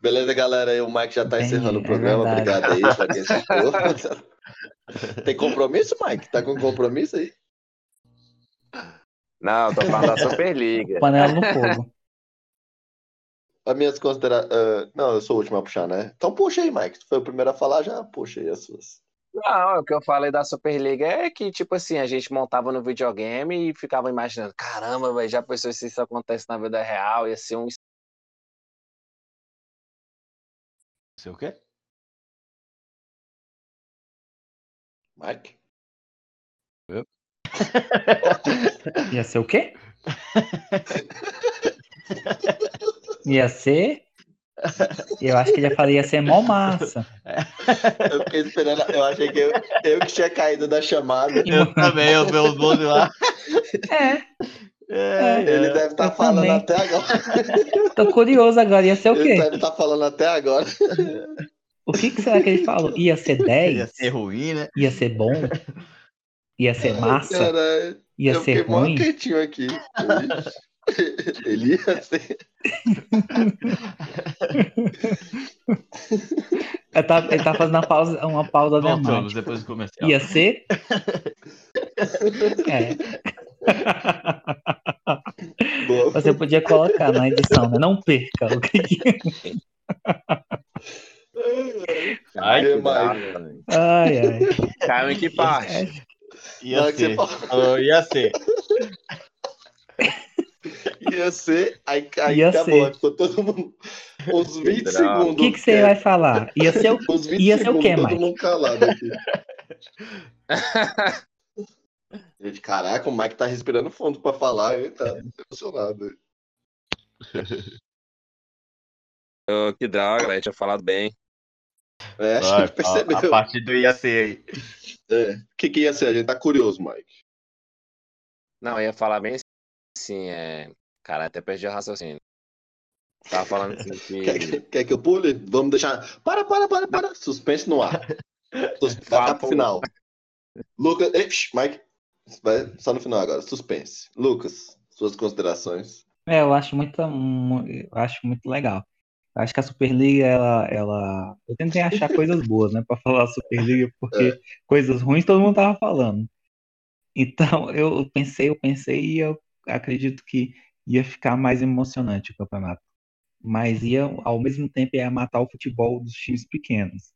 Beleza, galera? Aí o Mike já tá Entendi, encerrando o é programa. verdade. Obrigado aí pra quem assistiu. Tem compromisso, Mike? Tá com compromisso aí? Não, tô falando da Superliga. Panela no fogo. As minhas considerações. não, eu sou o último a puxar, né? Então puxa aí, Mike. Tu foi o primeiro a falar, já puxa aí as suas. Não, o que eu falei da Superliga é que, tipo assim, a gente montava no videogame e ficava imaginando, caramba, velho, já pensou se isso acontece na vida real, ia ser um Sei o quê? Mike? Ia ser o quê? Ia ser. Eu acho que ele já falei, ia ser mó massa. Eu fiquei esperando. Eu achei que eu, eu que tinha caído da chamada. Eu também, eu vi os dois lá. É, É, Ele deve estar eu falando também. até agora. tô curioso agora. Ia ser o Ele quê? deve estar falando até agora. O que, que será que ele falou? Ia ser Ia 10? ser ruim, né? Ia ser bom? Ia ser massa? Ia eu ser ruim? quietinho aqui. Ele ia ser. Ele tá, ele tá fazendo uma pausa, uma pausa Voltamos depois do comercial. Ia ser? É. Boa. Você podia colocar na edição, né? Não perca. O que que- Ai, Que mais? velho. Ai, ai. Caiu em que parte? É, Ia ser. ia ser. Ia ser. Aí, aí Ia acabou. ser. Ficou todo mundo. Uns 20 droga. segundos. O que, que você vai falar? Ia ser o. Uns 20 ia ser o quê, todo Mike? mundo calado aqui. Gente, caraca, o Mike tá respirando fundo pra falar, ele tá emocionado. Ô, que droga, velho, tinha falado bem. É, a Vai, gente percebeu. A, a parte do ia ser aí. É. O que, que ia ser? A gente tá curioso, Mike. Não, eu ia falar bem assim, é. Cara, até perdi o raciocínio. Tava falando assim Quer, que. que- quer que eu pule? Vamos deixar. Para, para, para, para. Suspense no ar. Sus... Vai Fala, ficar pro final. Lucas. Ei, Mike. Vai só no final agora. Suspense. Lucas, suas considerações. É, eu acho muito, eu acho muito legal. Eu acho que a Superliga, ela, ela. Eu tentei achar coisas boas, né, para falar da Superliga, porque é. coisas ruins todo mundo tava falando. Então, eu pensei, eu pensei e eu acredito que ia ficar mais emocionante o campeonato. Mas ia, ao mesmo tempo, ia matar o futebol dos times pequenos.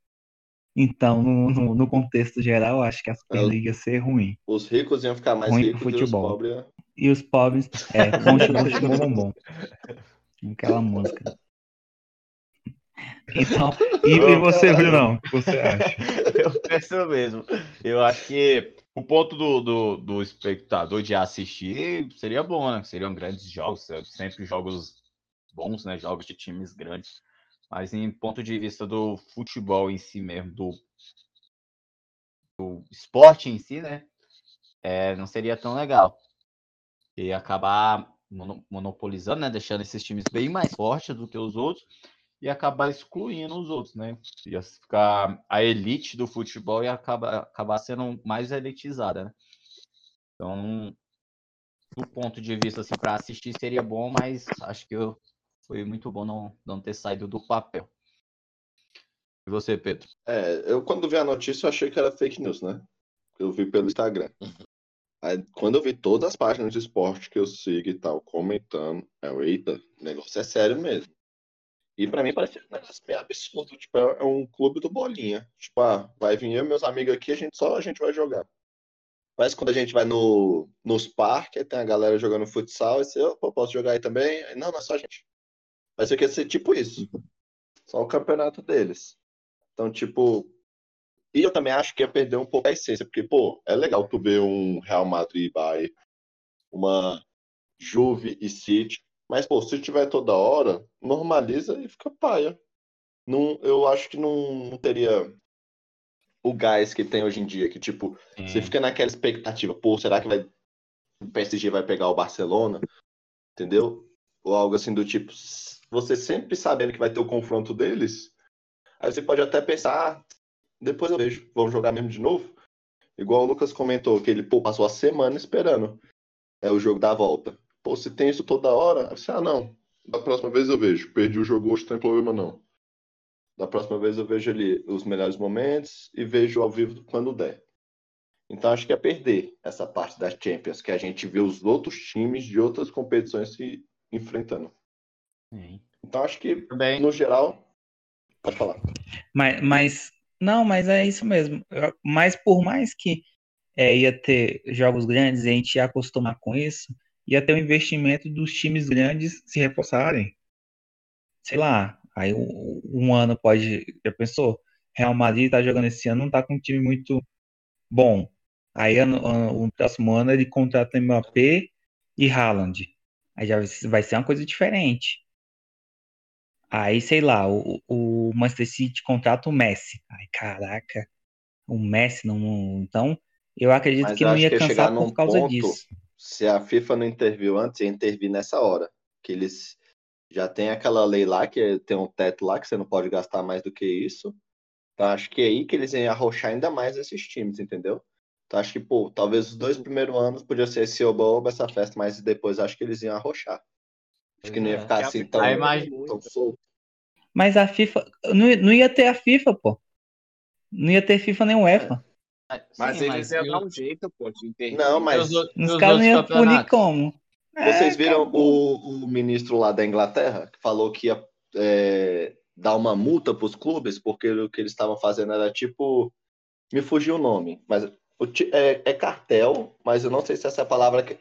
Então, no, no, no contexto geral, acho que a Superliga ia ser ruim. Os ricos iam ficar mais ruim ricos futebol. e os pobres... E os pobres, é, concha, concha, bom, bom. Aquela música. Então, e, e você, Brunão, o que você acha? Eu penso mesmo. Eu acho que o ponto do, do, do, espectador de assistir seria bom, né? Seriam grandes jogos, sempre jogos bons, né? Jogos de times grandes. Mas em ponto de vista do futebol em si mesmo, do, do esporte em si, né? É, não seria tão legal. E acabar monopolizando, né? Deixando esses times bem mais fortes do que os outros e acabar excluindo os outros, né? Ia ficar a elite do futebol e acabar, acabar sendo mais elitizada, né? Então, do ponto de vista assim, para assistir seria bom, mas acho que eu, foi muito bom não, não ter saído do papel. E você, Pedro? É, eu quando vi a notícia eu achei que era fake news, né? Eu vi pelo Instagram. Aí, quando eu vi todas as páginas de esporte que eu sigo e tal, comentando, eu, eita, o negócio é sério mesmo. E pra mim parece meio absurdo. Tipo, é, é um clube do bolinha. Tipo, ah, vai vir eu e meus amigos aqui, a gente só a gente vai jogar. Mas quando a gente vai no, nos parques, tem a galera jogando futsal, e você, eu posso jogar aí também? Não, não é só a gente. Vai ser que ser tipo isso. Só o campeonato deles. Então, tipo. E eu também acho que ia perder um pouco a essência, porque, pô, é legal tu ver um Real Madrid e Bayern, uma Juve e City, mas, pô, se tiver toda hora, normaliza e fica paia. Não, eu acho que não, não teria o gás que tem hoje em dia, que, tipo, você fica naquela expectativa, pô, será que vai, o PSG vai pegar o Barcelona? Entendeu? Ou algo assim do tipo, você sempre sabendo que vai ter o confronto deles, aí você pode até pensar, ah, depois eu vejo, vamos jogar mesmo de novo? Igual o Lucas comentou, que ele pô, passou a semana esperando é o jogo da volta. Pô, se tem isso toda hora, você, ah, não, da próxima vez eu vejo. Perdi o jogo hoje, não tem problema não. Da próxima vez eu vejo ali os melhores momentos e vejo ao vivo quando der. Então acho que é perder essa parte das Champions, que a gente vê os outros times de outras competições se enfrentando. Sim. Então acho que, Também. no geral, pode falar. Mas, mas, não, mas é isso mesmo. Mas por mais que é, ia ter jogos grandes e a gente ia acostumar com isso, e até o investimento dos times grandes se reforçarem. Sei lá, aí um, um ano pode. Já pensou? Real Madrid tá jogando esse ano, não tá com um time muito bom. Aí ano, o próximo ano ele contrata Mbappé e Haaland. Aí já vai ser uma coisa diferente. Aí, sei lá, o, o Manchester City contrata o Messi. Ai, caraca, o Messi não. Então, eu acredito Mas que não ia que cansar por causa ponto, disso se a FIFA não interviu antes, ia intervir nessa hora. Que eles já tem aquela lei lá, que tem um teto lá, que você não pode gastar mais do que isso. Então acho que é aí que eles iam arrochar ainda mais esses times, entendeu? Então acho que, pô, talvez os dois primeiros anos podia ser esse oba-oba, essa festa, mas depois acho que eles iam arrochar. Acho que não ia é. ficar assim tão, tão solto. Mas a FIFA. Não, não ia ter a FIFA, pô. Não ia ter FIFA nem UEFA. É. Mas Sim, eles iam dar um jeito, pô, de intervir. Não, mas. Os caras não iam punir como? Vocês é, viram o, o, ministro lá da Inglaterra que falou que ia é, dar uma multa para os clubes porque o que eles estavam fazendo era tipo. Me fugiu o nome, mas é, é, cartel, mas eu não sei se essa é a palavra que.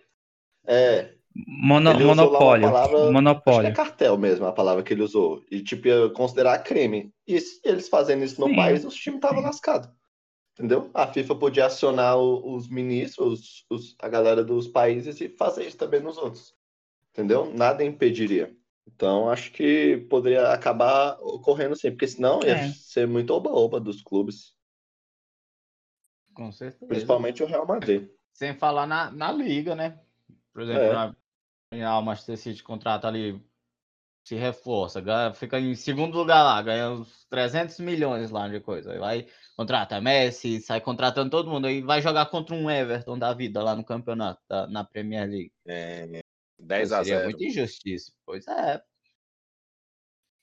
É. Mono, monopólio. Palavra, monopólio. é cartel mesmo a palavra que ele usou. E tipo, ia considerar crime. E se eles fazendo isso no Sim. país, os times estavam lascados. Entendeu? A FIFA podia acionar os ministros, os, a galera dos países e fazer isso também nos outros. Entendeu? Nada impediria. Então, acho que poderia acabar ocorrendo sim, porque senão ia é. ser muito oba-oba dos clubes. Com certeza. Principalmente o Real Madrid. Sem falar na, na liga, né? Por exemplo, é. a, a Manchester City contrata ali se reforça, fica em segundo lugar lá, ganha uns 300 milhões lá de coisa. Aí vai, contrata Messi, sai contratando todo mundo, aí vai jogar contra um Everton da vida lá no campeonato, da, na Premier League. É, 10 a 0. Seria muita injustiça. Pois é.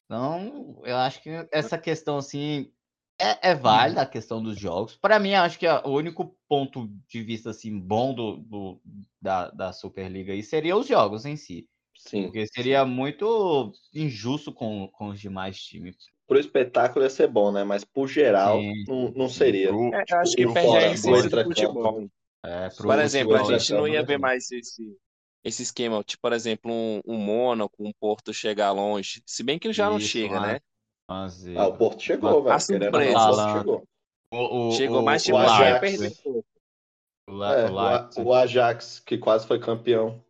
Então, eu acho que essa questão, assim, é, é válida a questão dos jogos. Para mim, acho que o único ponto de vista, assim, bom do, do, da, da Superliga aí seria os jogos em si. Sim. Porque seria muito injusto com, com os demais times. Pro espetáculo ia ser bom, né? Mas pro geral, Sim. não, não seria. Pro- É, eu acho que perde a essência do futebol. é, pro- Por exemplo, a gente não ia extracampo, ver mais esse, esse esquema, tipo, por exemplo, um, um Mônaco, um Porto chegar longe. Se bem que já não Isso, chega, né? né? Mas, Ah, o Porto chegou, A velho. Não, surpresa. o Porto chegou. o, o, Chegou o, mais, tipo, o ia Ajax. perder pouco. O, La- É, o A- Leipzig. o Ajax, que quase foi campeão.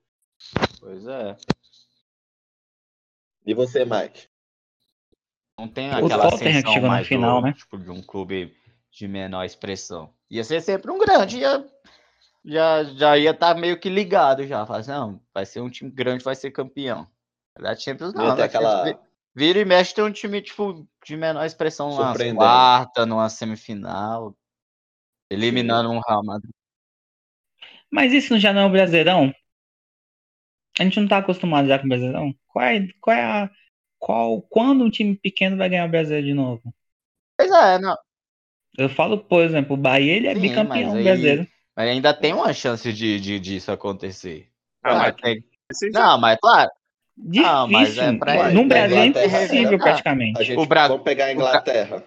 Pois é. E você, Mike? Não tem aquela ascensão na mais final, do, né? tipo, de um clube de menor expressão. Ia ser sempre um grande, ia, já, já ia estar meio que ligado já. Assim, não, vai ser um time grande, vai ser campeão. Da Champions não, da aquela. vi- vira e mexe tem um time tipo, de menor expressão Surpreendendo. quarta, numa semifinal, eliminando um Real Madrid. Mas isso já não é o Brasileirão? A gente não tá acostumado já com o Brasileirão? Qual é, qual é a. Qual, quando um time pequeno vai ganhar o Brasileiro de novo? Pois é, não, Eu falo, por exemplo, o Bahia ele é Sim, bicampeão mas aí- brasileiro. mas ainda tem uma chance de, de disso acontecer. Ah, Claro, mas tem- Não, mas claro, Difícil. Ah, mas é pra- no Brasil é impossível, né? praticamente. A gente, O Bra- Vamos pegar a Inglaterra.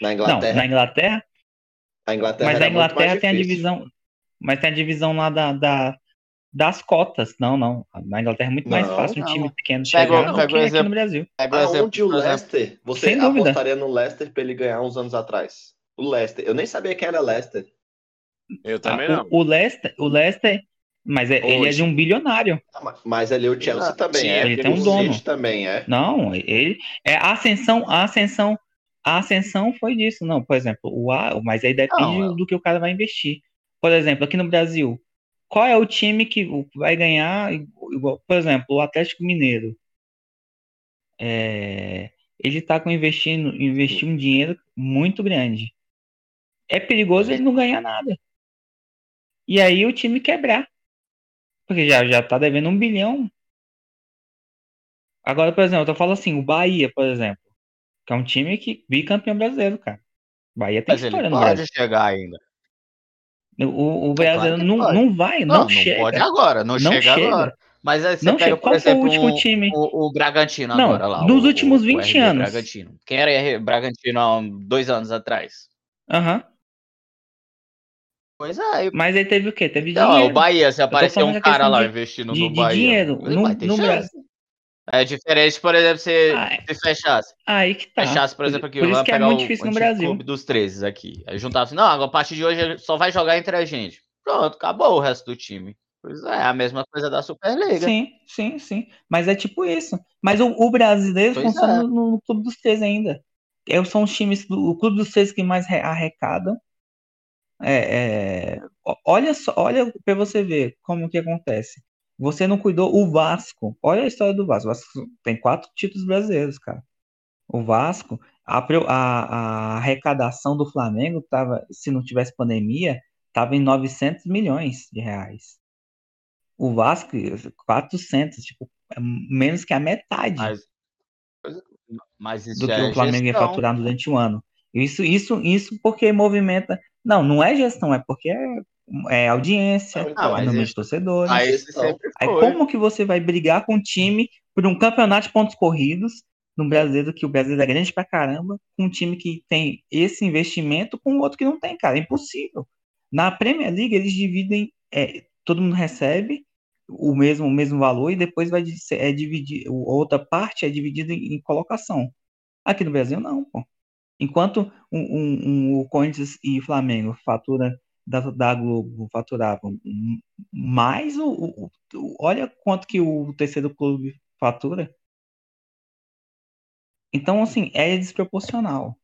Na Não, Inglaterra, na Inglaterra, a Inglaterra mas a Inglaterra tem a divisão. Mas tem a divisão lá da, da- das cotas. Não, não. Na Inglaterra é muito mais Não, fácil um não. time pequeno Pega- chegar do pega que o aqui exemplo- no Brasil. pega o exemplo, Aonde o exemplo, Leicester? Você Sem dúvida. apostaria no Leicester pra ele ganhar uns anos atrás? O Leicester. Eu nem sabia quem era Leicester. Eu também Ah, não. o, o Leicester, o Leicester, mas é- ele é de um bilionário. Ah, mas- ali o Chelsea Ele- também sim, é. ele tem um o dono. City também é. Não, ele é a ascensão, a ascensão, a ascensão foi disso, não, por exemplo, o A, mas aí depende Não, do que o cara vai investir. Por exemplo, aqui no Brasil, qual é o time que vai ganhar igual, por exemplo, o Atlético Mineiro? É, ele tá com investindo, investir um dinheiro muito grande. É perigoso ele não ganhar nada. E aí o time quebrar. Porque já, já tá devendo um bilhão. Agora, por exemplo, eu falo assim, o Bahia, por exemplo, que é um time que bicampeão brasileiro, cara. Bahia tem mas ele história no pode Brasil. chegar ainda. O, o É claro não, pode. não vai, Não, não, não, chega. pode agora, não, Não chega, chega. agora. Mas aí você Não pega, chega. Qual foi o último time? o, o Bragantino Não, agora lá. dos o- últimos o 20 RB anos. Bragantino. Quem era R- Bragantino há dois anos atrás? Aham. Pois é. Mas aí teve o quê? Teve Não, dinheiro. o Bahia, se aparecer um cara lá investindo de- no de Bahia, dinheiro. No- no chance. É diferente, por exemplo, se, Ah, se fechasse. Aí que tá. Fechasse, por exemplo, aqui, Por isso que é muito o difícil no antigo Brasil. clube dos 13 aqui. Aí juntava assim, não, agora a partir de hoje só vai jogar entre a gente. Pronto, acabou o resto do time. Pois é, a mesma coisa da Superliga. Sim, sim, sim. Mas é tipo isso. Mas o, o brasileiro Pois funciona é. no, no Clube dos Três ainda. É, são os times do o Clube dos Três que mais re- arrecadam. É, é, olha só, olha para você ver como que acontece. Você não cuidou o Vasco. Olha a história do Vasco. O Vasco tem quatro títulos brasileiros, cara. O Vasco, a, a- a arrecadação do Flamengo tava, se não tivesse pandemia, tava em 900 milhões de reais. O Vasco, 400, tipo, é menos que a metade Mas, mas isso do que é o Flamengo ia gestão. faturar durante o ano. Isso, isso, isso porque movimenta. Não, não é gestão, é porque é, é audiência, Não, é número isso- de torcedores. Aí Aí como que você vai brigar com um time por um campeonato de pontos corridos no brasileiro, que o Brasil é grande pra caramba, com um time que tem esse investimento com outro que não tem, cara? É impossível. Na Premier League eles dividem, é, todo mundo recebe o mesmo, o mesmo valor e depois vai é dividir, o- outra parte é dividida em, em colocação. Aqui no Brasil não, pô. Enquanto um, um- um- o Corinthians e Flamengo fatura da, da Globo faturavam mais o, o- o- olha quanto que o terceiro clube fatura. Então, assim, é desproporcional.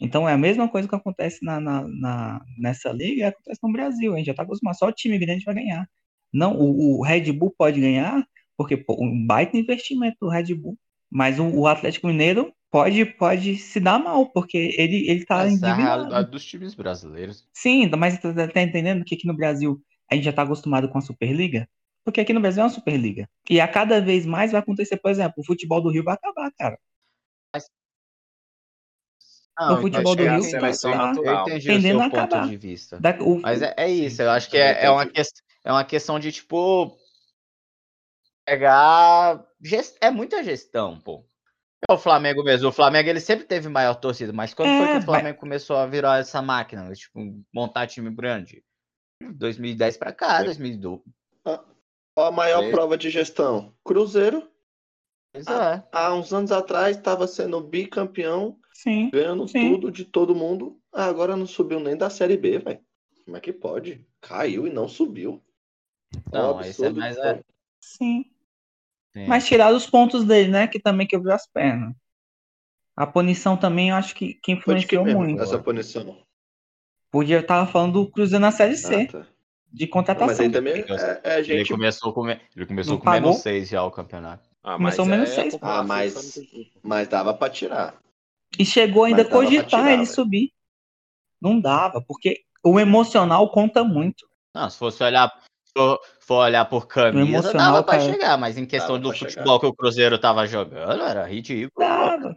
Então, é a mesma coisa que acontece na, na- na- nessa liga, acontece no Brasil. A gente já tá acostumado, só o time grande vai ganhar. Não, o, o Red Bull pode ganhar, porque pô, um baita investimento do Red Bull. Mas o, o Atlético Mineiro pode, pode se dar mal, porque ele, ele tá Essa é a endividado. realidade dos times brasileiros. Sim, mas tá, tá- tá entendendo que aqui no Brasil a gente já tá acostumado com a Superliga? Porque aqui no Brasil é uma Superliga. E a cada vez mais vai acontecer, por exemplo, o futebol do Rio vai acabar, cara. Não, o futebol do Rio tá, tá tendendo a acabar. De vista. Da, o, Mas é, é, isso, eu acho que é, é, uma que, é uma questão de, tipo, pegar... É muita gestão, pô. É o Flamengo mesmo. O Flamengo ele sempre teve maior torcida, mas quando é, foi que o Flamengo mas... começou a virar essa máquina, tipo, montar time grande? 2010 para cá, 2012. A, a maior prova de gestão, Cruzeiro. Há, há, uns anos atrás estava sendo bicampeão, sim, ganhando sim. tudo de todo mundo. Agora não subiu nem da Série B, velho. Como é que pode? Caiu e não subiu. Não, é, é mais. É... Sim. Sim. Mas tirar os pontos dele, né? Que também quebrou as pernas. A punição também eu acho que, que influenciou que muito. Essa punição. Podia estar falando do Cruzeiro na Série C. Ah, tá. De contratação. Mas aí também é, é gente... Ele começou com, ele começou com menos 6 já o campeonato. Ah, começou menos 6. É, ah, mas, mas dava pra tirar. E chegou ainda a cogitar tirar, ele véio. subir. Não dava, porque o emocional conta muito. Não, se fosse olhar, for, for olhar por camisa, dava pra cara... chegar, mas em questão dava do futebol chegar. que o Cruzeiro tava jogando, era ridículo. Dava.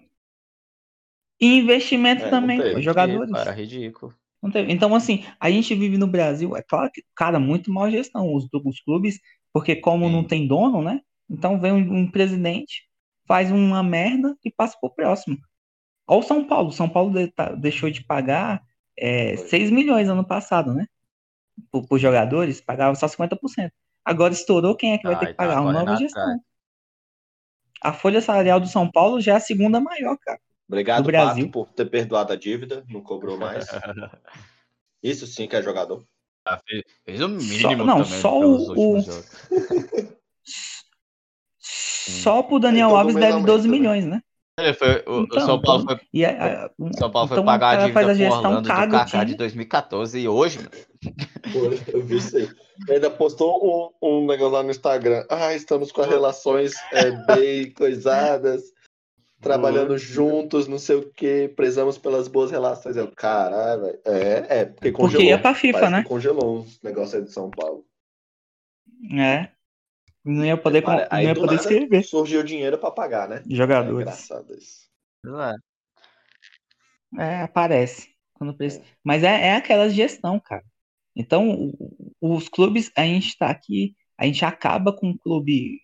E investimento é, também, os jogadores. Era ridículo. Então, assim, a gente vive no Brasil, é claro que, cara, muito mal gestão, os, os clubes, porque como Sim. não tem dono, né? Então vem um, um, presidente, faz uma merda e passa pro próximo. Olha o São Paulo. São Paulo de, tá, deixou de pagar é, 6 milhões ano passado, né? Por, por jogadores, pagava só 50%. Agora estourou, quem é que vai ter que pagar? Tá uma nova gestão. A folha salarial do São Paulo já é a segunda maior, cara. Obrigado, Brasil. Pato, por ter perdoado a dívida, não cobrou mais. Isso sim que é jogador. Ah, fez, o mínimo só, não, só o, o... só pro Daniel é, Alves deve 12 né? milhões, né? É, foi, o, então, São Paulo então, foi, e a, a, São Paulo então, foi pagar a dívida a gestão Orlando do Kaká de 2014 e hoje, Eu vi isso aí. Ainda postou um, um negócio lá no Instagram. Ah, estamos com as relações é, bem coisadas trabalhando juntos, não sei o que, prezamos pelas boas relações. Eu, caralho, velho. É, é, porque congelou. Porque ia pra FIFA, né? Congelou os negócios aí de São Paulo. É. Não ia poder, não ia poder escrever. Surgiu dinheiro pra pagar, né? Jogadores. É engraçado isso. É. é, aparece. Quando precisa. Mas é, é aquela gestão, cara. Então, os clubes, a gente tá aqui, a gente acaba com um clube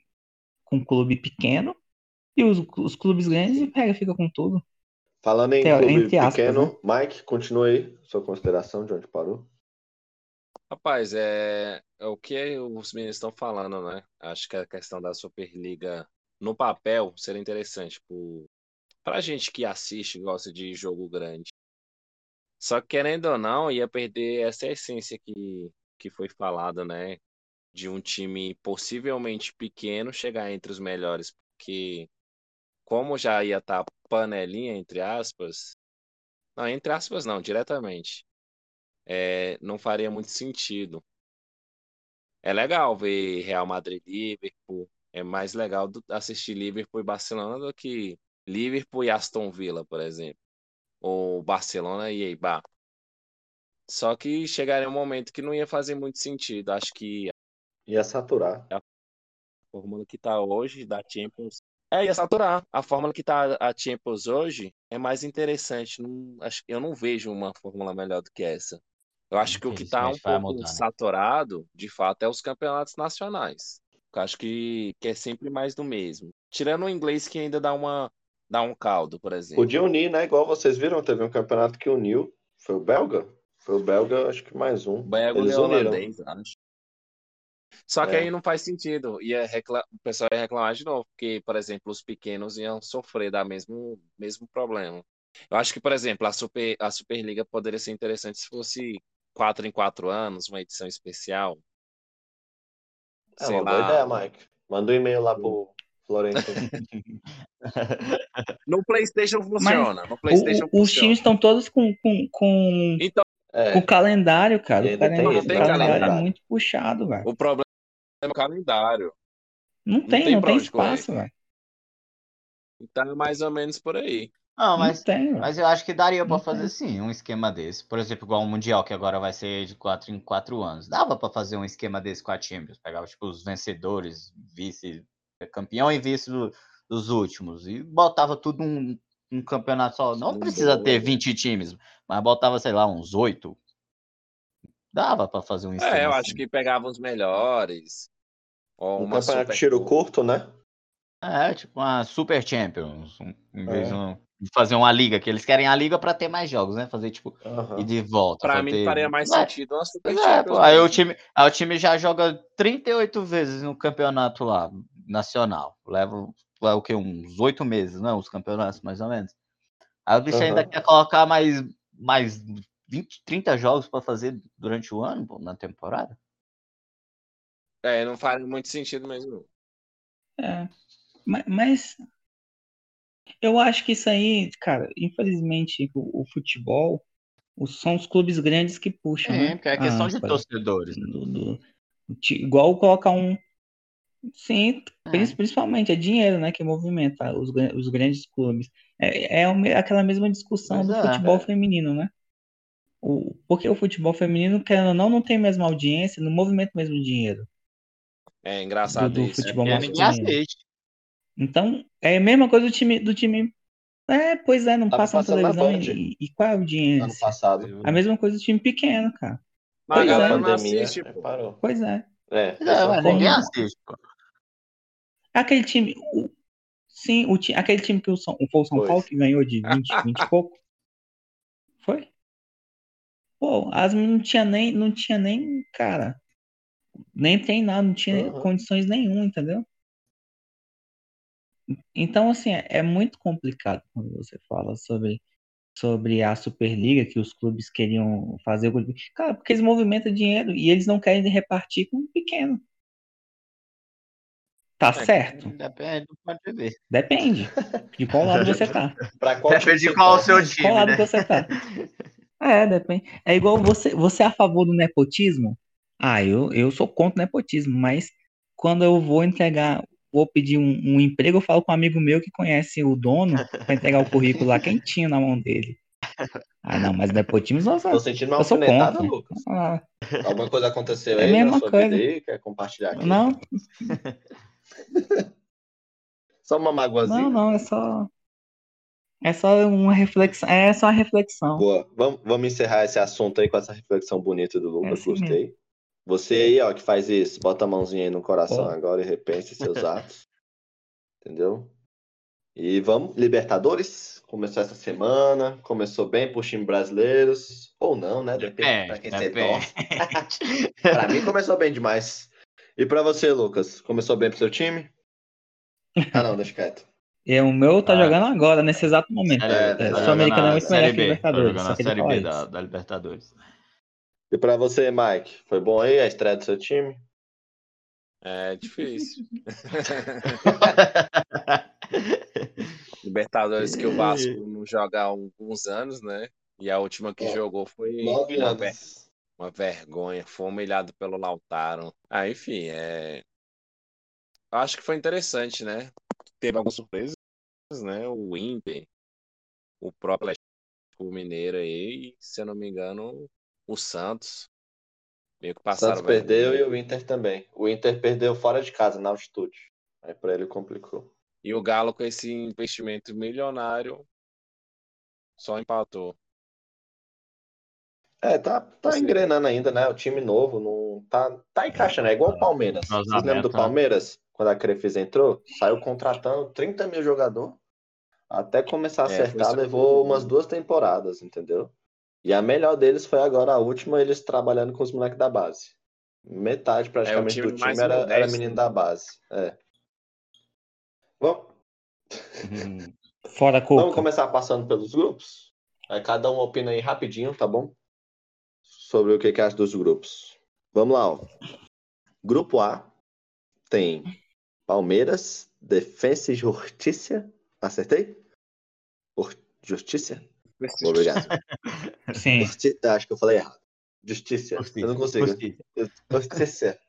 com um clube pequeno e os, os clubes grandes pega, fica com tudo. Falando em clube pequeno, né? Mike, continue aí sua consideração de onde parou. Rapaz, é, é o que os meninos estão falando, né? Acho que a questão da Superliga no papel seria interessante para a gente que assiste, gosta de jogo grande. Só que querendo ou não, ia perder essa essência que, que foi falada, né? De um time possivelmente pequeno chegar entre os melhores, porque como já ia estar tá panelinha, entre aspas, não, entre aspas não, diretamente, é, não faria muito sentido. É legal ver Real Madrid Liverpool, é mais legal assistir Liverpool e Barcelona do que Liverpool e Aston Villa, por exemplo, ou Barcelona e Eibar. Só que chegaria um momento que não ia fazer muito sentido. Acho que ia saturar. A fórmula que está hoje da Champions é, ia saturar. A fórmula que tá a Champions hoje é mais interessante. Não, acho, eu não vejo uma fórmula melhor do que essa. Eu acho que o que está um pouco mudar, né? saturado, de fato, é os campeonatos nacionais. Eu acho que, que é sempre mais do mesmo. Tirando o inglês que ainda dá uma dá um caldo, por exemplo. Podia unir, né? Igual vocês viram, teve um campeonato que uniu. Foi o belga? Foi o belga, acho que mais um. Belga Eles uniram. Holandês, acho. Só que é. aí não faz sentido. Ia recla... O pessoal ia reclamar de novo, porque, por exemplo, os pequenos iam sofrer da mesmo, mesmo problema. Eu acho que, por exemplo, a, Super... a Superliga poderia ser interessante se fosse quatro em quatro anos, uma edição especial. É Sei uma lá... boa ideia, Mike. Manda um e-mail lá pro No PlayStation funciona. no PlayStation o, os times estão todos com, com, com... Então, é. O calendário, cara. O calendário, tem, calendário, é muito puxado, velho. O problema é o calendário. Não tem, não tem, não tem espaço, velho. Então é mais ou menos por aí. Não, mas, não mas eu acho que daria para fazer sim um esquema desse. Por exemplo, igual o Mundial, que agora vai ser de 4 em 4 anos. Dava para fazer um esquema desse com a Champions. Pegava tipo, os vencedores, vice-campeão e vice do, dos últimos. E botava tudo num, num campeonato só. Não precisa ter 20 times, mas botava, sei lá, uns 8. Dava para fazer um. É, eu assim. acho que pegava os melhores. Ou um campeonato tiro curto, né? É, tipo uma Super Champions. Em vez é. de fazer uma liga, que eles querem a liga para ter mais jogos, né? Fazer tipo uhum. e de volta. Para mim ter... faria mais é. sentido uma Super é, Champions. Pô, aí, o time, aí o time já joga 38 vezes no campeonato lá, nacional. Leva, leva o que? Uns oito meses, não? Os campeonatos, mais ou menos. Aí o bicho uhum. ainda quer colocar mais, mais 20, 30 jogos para fazer durante o ano, pô, na temporada. É, não faz muito sentido mesmo. É. Mas eu acho que isso aí, cara, infelizmente, o, o futebol são os clubes grandes que puxam. É, né? porque é questão ah, de torcedores. Né? Do, do, igual colocar um. Sim, é. principalmente, é dinheiro, né, que movimenta os, os grandes clubes. É, é aquela mesma discussão Mas do é, futebol é. feminino, né? O, porque o futebol feminino, querendo ou não, não tem a mesma audiência, não movimenta o mesmo dinheiro. É engraçado do, do isso. Futebol é, masculino. Então, é a mesma coisa do time do time. É, pois é, não passa na televisão. E, e, qual é o dinheiro? Ano passado. A mesma coisa do time pequeno, cara. Mas pois a é. pandemia assiste, parou. Pois é. É, é ninguém assiste, pô. Aquele time. O, sim, o, aquele time que o São, foi o São Paulo que ganhou de 20, 20 e pouco. Foi? Pô, as não tinha nem, não tinha nem, cara, nem treinado, não tinha uhum. condições nenhuma, entendeu? Então, assim, é, é muito complicado quando você fala sobre, sobre a Superliga, que os clubes queriam fazer. Cara, porque eles movimentam dinheiro e eles não querem repartir com o pequeno. Tá é, certo? Depende do ponto de vista. Depende de qual lado você tá. qual depende de qual é o seu time. Qual lado né? você tá. É, depende. É igual você, você é a favor do nepotismo? Ah, eu, eu sou contra o nepotismo, mas quando eu vou entregar vou pedir um, um, emprego, eu falo com um amigo meu que conhece o dono para entregar o currículo lá quentinho na mão dele. Ah, não, mas nepotismo só Tô sentindo uma alfinetada, Lucas. Ah. Alguma coisa aconteceu é aí mesma na sua coisa. vida aí? Quer compartilhar aqui? Não. só uma magoazinha? Não, não, é só... É só uma reflexão. É só uma reflexão. Boa. Vamos, vamos encerrar esse assunto aí com essa reflexão bonita do Lucas. É assim Gostei. Mesmo. Você aí, ó, que faz isso, bota a mãozinha aí no coração agora e repense seus atos. Entendeu? E vamos, Libertadores. Começou essa semana, começou bem por times brasileiros. Ou não, né? Depende é, pra quem você torce. pra mim começou bem demais. E pra você, Lucas? Começou bem pro seu time? Ah, não, deixa quieto. E o meu tá ah, jogando agora, nesse exato momento. É, é, tá Sul-Americana é muito melhor que Libertadores. Tá jogando na Série B da, da Libertadores. E para você, Mike, foi bom aí a estreia do seu time? É difícil. Libertadores que o Vasco não joga há alguns anos, né? E a última que jogou foi Nove anos. Uma vergonha, foi humilhado pelo Lautaro. Ah, enfim, é... acho que foi interessante, né? Teve algumas surpresas, né? O Inter, o próprio Atlético Mineiro aí, se eu não me engano, o Santos. Meio que passaram. O Santos perdeu e o Inter também. O Inter perdeu fora de casa, na altitude. Aí para ele complicou. E o Galo, com esse investimento milionário, só empatou. É, tá, tá engrenando ainda, né? O time novo não tá, tá encaixando. É igual o Palmeiras. Vocês lembram do Palmeiras? Quando a Crefis entrou, saiu contratando 30 mil jogadores. Até começar a é, acertar, é, levou umas duas temporadas, entendeu? E a melhor deles foi agora, a última, eles trabalhando com os moleques da base. Metade praticamente é, do time era, era menino da base. É. Vamos. Fora Cuca. Vamos começar passando pelos grupos? Aí cada um opina aí rapidinho, tá bom? Sobre o que, que acha dos grupos. Vamos lá, ó. Grupo A tem Palmeiras, Defensa e Justiça. Acertei? Justiça? Obrigado. Sim. Justi... Acho que eu falei errado. Justiça. Justiça. Eu não consigo. Justiça.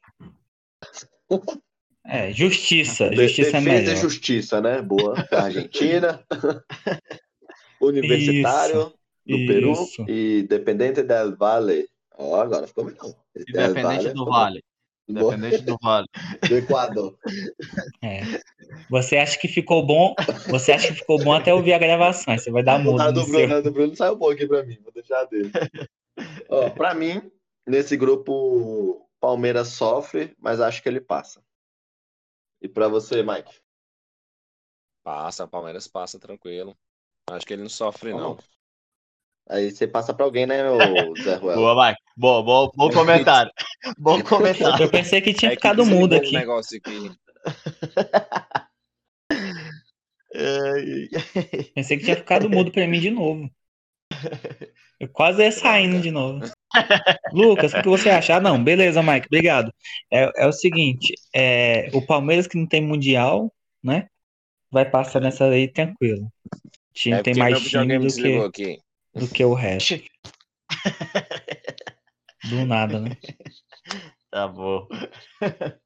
É, justiça. Justiça é melhor. justiça, né? Boa. Argentina. Universitário do Isso. Peru Isso. e Dependente del Valle. Ó, agora ficou melhor. Independente Valle do Vale. Independente do Vale. Do Equador. É. Você acha que ficou bom? Você acha que ficou bom até ouvir a gravação. Você vai dar O cara no do Bruno, seu. do Bruno saiu bom aqui pra mim, vou deixar dele. Ó, pra mim, nesse grupo, Palmeiras sofre, mas acho que ele passa. E pra você, Mike? Passa, Palmeiras passa tranquilo. Acho que ele não sofre, não. Aí você passa pra alguém, né, o Zé Ruel? Boa, Mike. Bom, bom, bom comentário. Bom comentário. Eu pensei que tinha É que ficado desligou mudo um aqui. negócio aqui. Pensei que tinha ficado mudo pra mim de novo. Eu quase ia saindo de novo. Lucas, o que que você acha? Ah, não, beleza, Mike, obrigado. É, é o seguinte, é, o Palmeiras que não tem mundial, né? Vai passar nessa aí tranquilo. O time É tem mais time do que, aqui. Do que o resto. Do nada, né? Tá bom.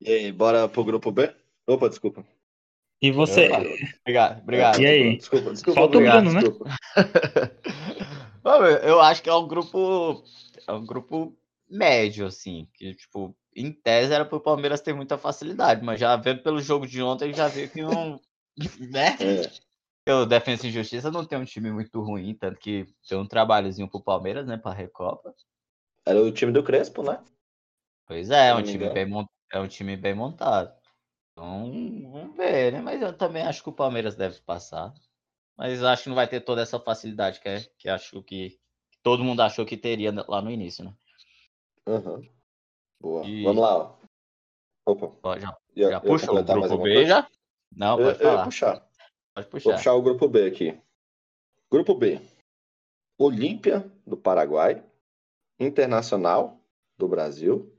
E aí, bora pro grupo B? Opa, desculpa. E você, Obrigado, obrigado. E aí? Desculpa, desculpa. Falta o obrigado, Bruno, né? desculpa. Mano, Eu acho que é um grupo. É um grupo médio, assim. Que, tipo, em tese era pro Palmeiras ter muita facilidade, mas já vendo pelo jogo de ontem, já viu que não. Né? É, O Defensa e Justiça não tem um time muito ruim, tanto que tem um trabalhozinho pro Palmeiras, né? Pra Recopa. era o time do Crespo, né? Pois é, é um me time bem, é um time bem montado. Então, vamos ver, né? Mas eu também acho que o Palmeiras deve passar. Mas eu acho que não vai ter toda essa facilidade que, é, que acho que, que todo mundo achou que teria lá no início, né? Aham. Boa. E- Vamos lá, ó. Opa. Ó, Já, já puxa o grupo B já? Não, Eu, pode eu ia falar. puxar. Pode Vou puxar. puxar o grupo B aqui. Grupo B. Olímpia, do Paraguai. Internacional, do Brasil.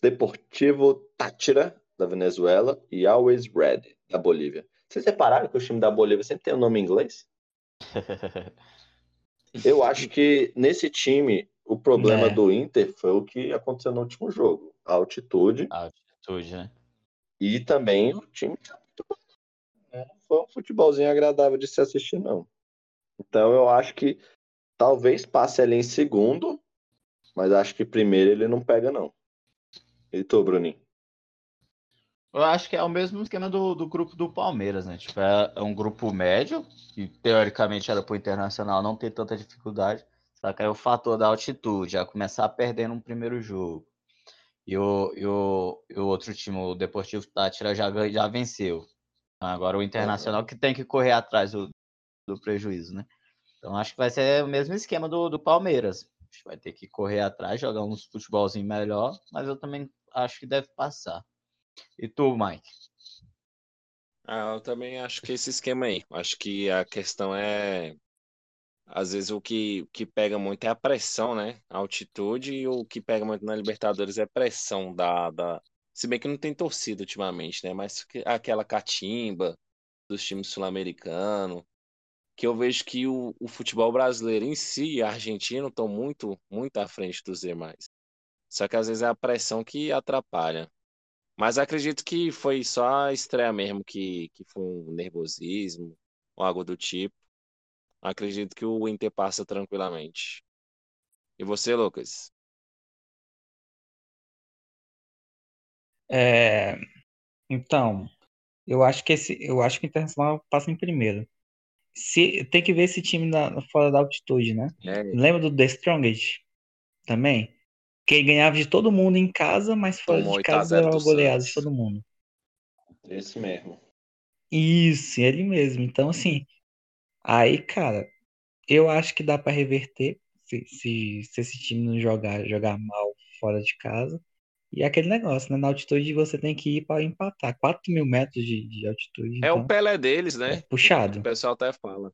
Deportivo Tátira, da Venezuela. E Always Red, da Bolívia. Vocês repararam que o time da Bolívia sempre tem o nome em inglês? Eu acho que nesse time, o problema É. do Inter foi o que aconteceu no último jogo. A altitude Altitude, né? e também o time tá muito bom. É, Não foi um futebolzinho agradável de se assistir, não. Então eu acho que talvez passe ali em segundo, mas acho que primeiro ele não pega, não. E tu, Bruninho? Eu acho que é o mesmo esquema do, do grupo do Palmeiras, né? Tipo, é, é um grupo médio, que teoricamente era pro Internacional não ter tanta dificuldade. Só que aí o fator da altitude, já começar perdendo um primeiro jogo. E o, e o, e o outro time, o Deportivo Tátira, já, já venceu. Então, agora o Internacional que tem que correr atrás do, do prejuízo, né? Então acho que vai ser o mesmo esquema do, do Palmeiras. A gente vai ter que correr atrás, jogar uns futebolzinho melhor, mas eu também acho que deve passar. E tu, Mike? Ah, eu também acho que esse esquema aí. Acho que a questão é. Às vezes o que, que pega muito é a pressão, né? A altitude, e o que pega muito na Libertadores é a pressão da, da. Se bem que não tem torcida ultimamente, né? Mas que- aquela catimba dos times sul-americanos. Que eu vejo que o, o futebol brasileiro em si e argentino estão muito, muito à frente dos demais. Só que às vezes é a pressão que atrapalha. Mas acredito que foi só a estreia mesmo que, que foi um nervosismo ou algo do tipo. Acredito que o Inter passa tranquilamente. E você, Lucas? É, então, eu acho que esse, eu acho que o Internacional passa em primeiro. Se, tem que ver esse time na, fora da altitude, né? É, Lembra do The Strongest? Também? Que ele ganhava de todo mundo em casa, mas fora Tomou de 8 a casa 0 levava do goleadas de todo mundo. Esse mesmo. Isso, ele mesmo. Então, assim, aí, cara, eu acho que dá pra reverter se, se, se esse time não jogar, jogar mal fora de casa. E é aquele negócio, né? Na altitude você tem que ir para empatar. 4 mil metros de, de altitude. é o então Pelé deles, é né? O puxado. pessoal até fala.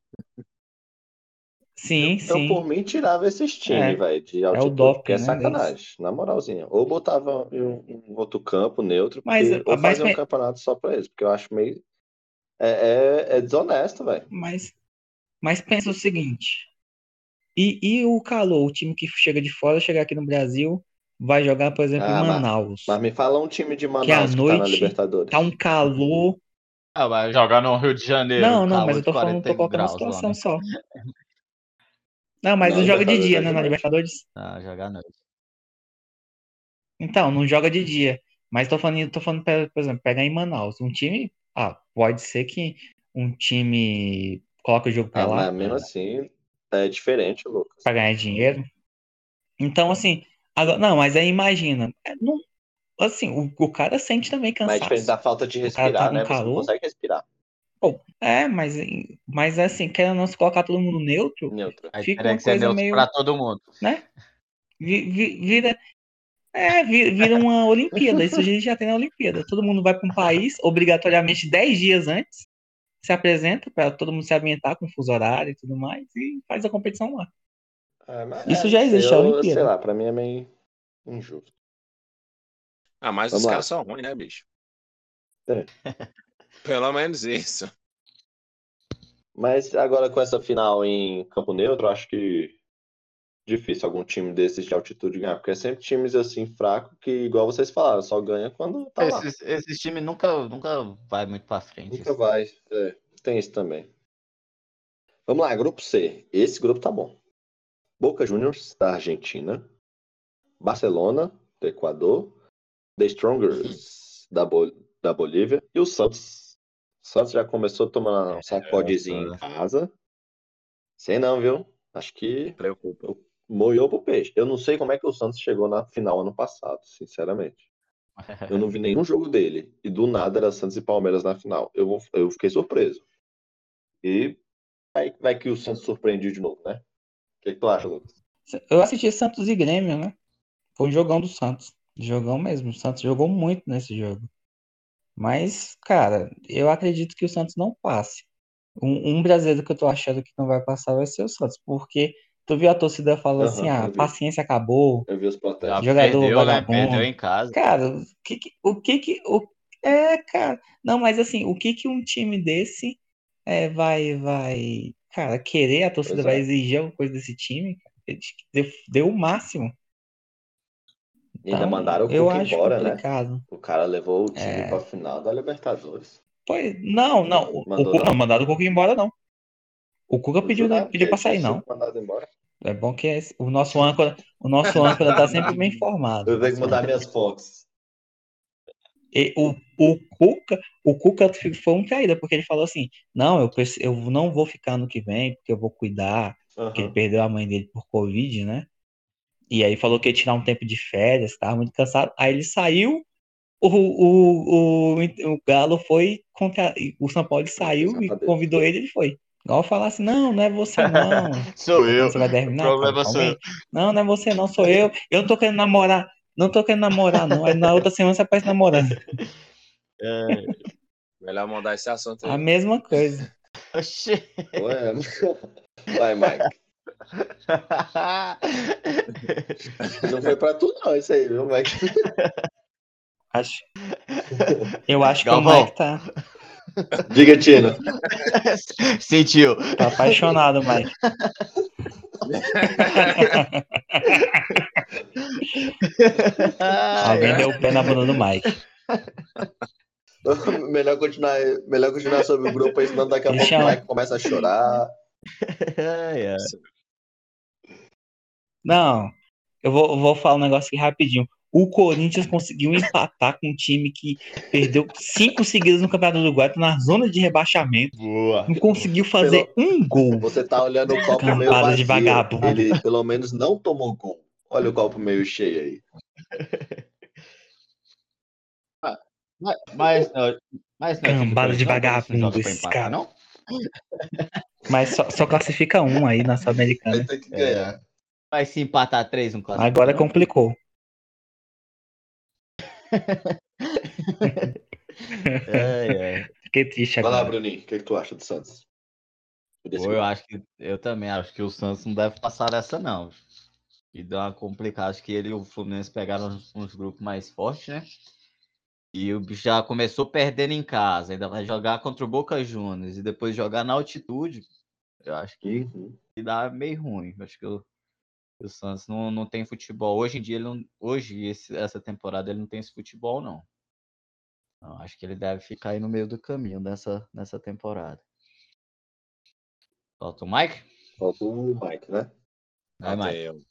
Sim, Então, sim. por mim, tirava esses É, times, velho, de é o altitude, doping, porque é né, sacanagem, na moralzinha. Ou botava em um, um outro campo neutro, Mas, porque, ou mas, fazia um campeonato só pra eles, porque eu acho meio. É, é, é desonesto, velho. mas, mas pensa o seguinte. E, e o calor, o time que chega de fora, chegar aqui no Brasil, vai jogar, por exemplo, em Ah, mas, Manaus. mas me fala um time de Que à Manaus que tá na noite Libertadores. tá um calor Ah, vai jogar no Rio de Janeiro. Não, não, mas eu tô falando, tô colocando uma situação lá, né? só. Não, mas não, não joga de dia, né, na Libertadores? Ah, joga à noite. Então, não joga de dia. Mas tô falando, tô falando, por exemplo, pegar em Manaus. Um time. Ah, pode ser que um time coloque o jogo pra ah, lá. Mas mesmo assim, é diferente, Lucas. Pra ganhar dinheiro. Então, assim. Agora, não, mas aí imagina. É, não, assim, o, o cara sente também cansaço. Mas é diferente da falta de respirar, tá né? Calor. Você não consegue respirar. Bom, é, mas, mas assim, querendo não se colocar todo mundo neutro, neutro. fica uma coisa meio... pra todo mundo. Né? Vira, é, vira uma Olimpíada. Isso a gente já tem na Olimpíada. Todo mundo vai para um país, obrigatoriamente 10 dias antes, se apresenta para todo mundo se ambientar com fuso horário e tudo mais, e faz a competição lá. É, Isso já existe, eu, a Olimpíada. Sei lá, para mim é meio injusto. Ah, mas Vamos os lá. caras são ruins, né, bicho? É. Pelo menos isso. Mas agora com essa final em campo neutro, acho que difícil algum time desses de altitude ganhar, porque é sempre times assim fracos que, igual vocês falaram, só ganha quando tá lá. Esses, esses times nunca, nunca vai muito pra frente. Nunca assim. vai, é, tem isso também. Vamos lá, grupo C. Esse grupo tá bom. Boca Juniors, da Argentina. Barcelona, do Equador. The Strongers, da, Bol da Bolívia. E o Santos. O Santos já começou a tomar um sacodezinho é, em casa. Sei não, viu? Acho que preocupa moiou pro peixe. Eu não sei como é que o Santos chegou na final ano passado, sinceramente. Eu não vi nenhum jogo dele. E do nada era Santos e Palmeiras na final. Eu, eu fiquei surpreso. E aí vai que o Santos surpreendeu de novo, né? O que, que tu acha, Lucas? Eu assisti Santos e Grêmio, né? Foi um jogão do Santos. Jogão mesmo. O Santos jogou muito nesse jogo. Mas, cara, eu acredito que o Santos não passe. Um, um brasileiro que eu tô achando que não vai passar vai ser o Santos, porque Tu viu a torcida falando uhum, assim, ah, paciência acabou. Eu vi os protestos. Jogador perdeu, né? Perdeu em casa. Cara, o que que, o que que, o, é, cara, não, mas assim, o que que um time desse é, vai, vai, cara, querer, a torcida vai é. exigir alguma coisa desse time, deu, deu o máximo. E ainda então, mandaram o Cuca embora, né? complicado. né? O cara levou o time é... pra final da Libertadores. Foi, não, não, Mandou, o Cuca, não. mandaram o Cuca embora, não. O Cuca pediu, né, pediu pra sair, não. É bom que é o nosso âncora, o nosso âncora tá sempre bem informado. Eu tenho que mudar minhas fotos. E o, o Cuca, o Cuca foi um caída, porque ele falou assim: não, eu, eu não vou ficar no que vem, porque eu vou cuidar, uhum. porque ele perdeu a mãe dele por Covid, né? E aí falou que ia tirar um tempo de férias, tava muito cansado. Aí ele saiu, o, o, o, o Galo foi contra. O São Paulo saiu e convidou ele, ele foi. Igual falar assim, não, não é você não. sou eu. Você vai terminar? Eu. Não, não é você não, sou eu. Eu não tô querendo namorar. Não tô querendo namorar, não. Aí na outra semana você aparece namorando. É. Melhor mandar esse assunto aí. A mesma coisa. Oxê. Ué. Vai, Mike. Não foi pra tu não, isso aí, viu, Mike? Acho... Eu acho Galvão. que o Mike tá... Diga, Tino. Sentiu. Tá apaixonado, Mike. Alguém deu o pé na bunda do Mike. melhor, continuar, melhor continuar sobre o grupo aí, senão daqui a pouco o Mike começa a chorar. Não, eu vou, eu vou falar um negócio aqui rapidinho. O Corinthians conseguiu empatar com um time que perdeu cinco seguidas no Campeonato do Uruguai, tá na zona de rebaixamento. Boa. Não conseguiu fazer pelo... um gol. Você tá olhando o copo meio vazio. de vagabundo. Ele pelo menos não tomou gol. Olha o copo meio cheio aí. mas, mas, não, mas não, Cambada de vagabundo esse cara. Não? Mas só, só, classifica um aí na Sul-Americana. Vai ter que ganhar. É. Vai se empatar três um clássico. Agora complicou é, é. Fiquei triste agora. Vai lá, Bruninho. O que, é que tu acha do Santos? Pô, eu acho que eu também acho que o Santos não deve passar essa, não. E dá uma complicada. Acho que ele e o Fluminense pegaram uns, uns grupos mais fortes, né? E o bicho já começou perdendo em casa, ainda vai jogar contra o Boca Juniors e depois jogar na altitude. Eu acho que, uhum. que dá meio ruim. Eu acho que eu, o Santos não, não tem futebol. Hoje em dia, ele não, hoje, esse, essa temporada, ele não tem esse futebol, não. Não, acho que ele deve ficar aí no meio do caminho nessa, nessa temporada. Falta o Mike? Falta o Mike, né? Vai, Mike.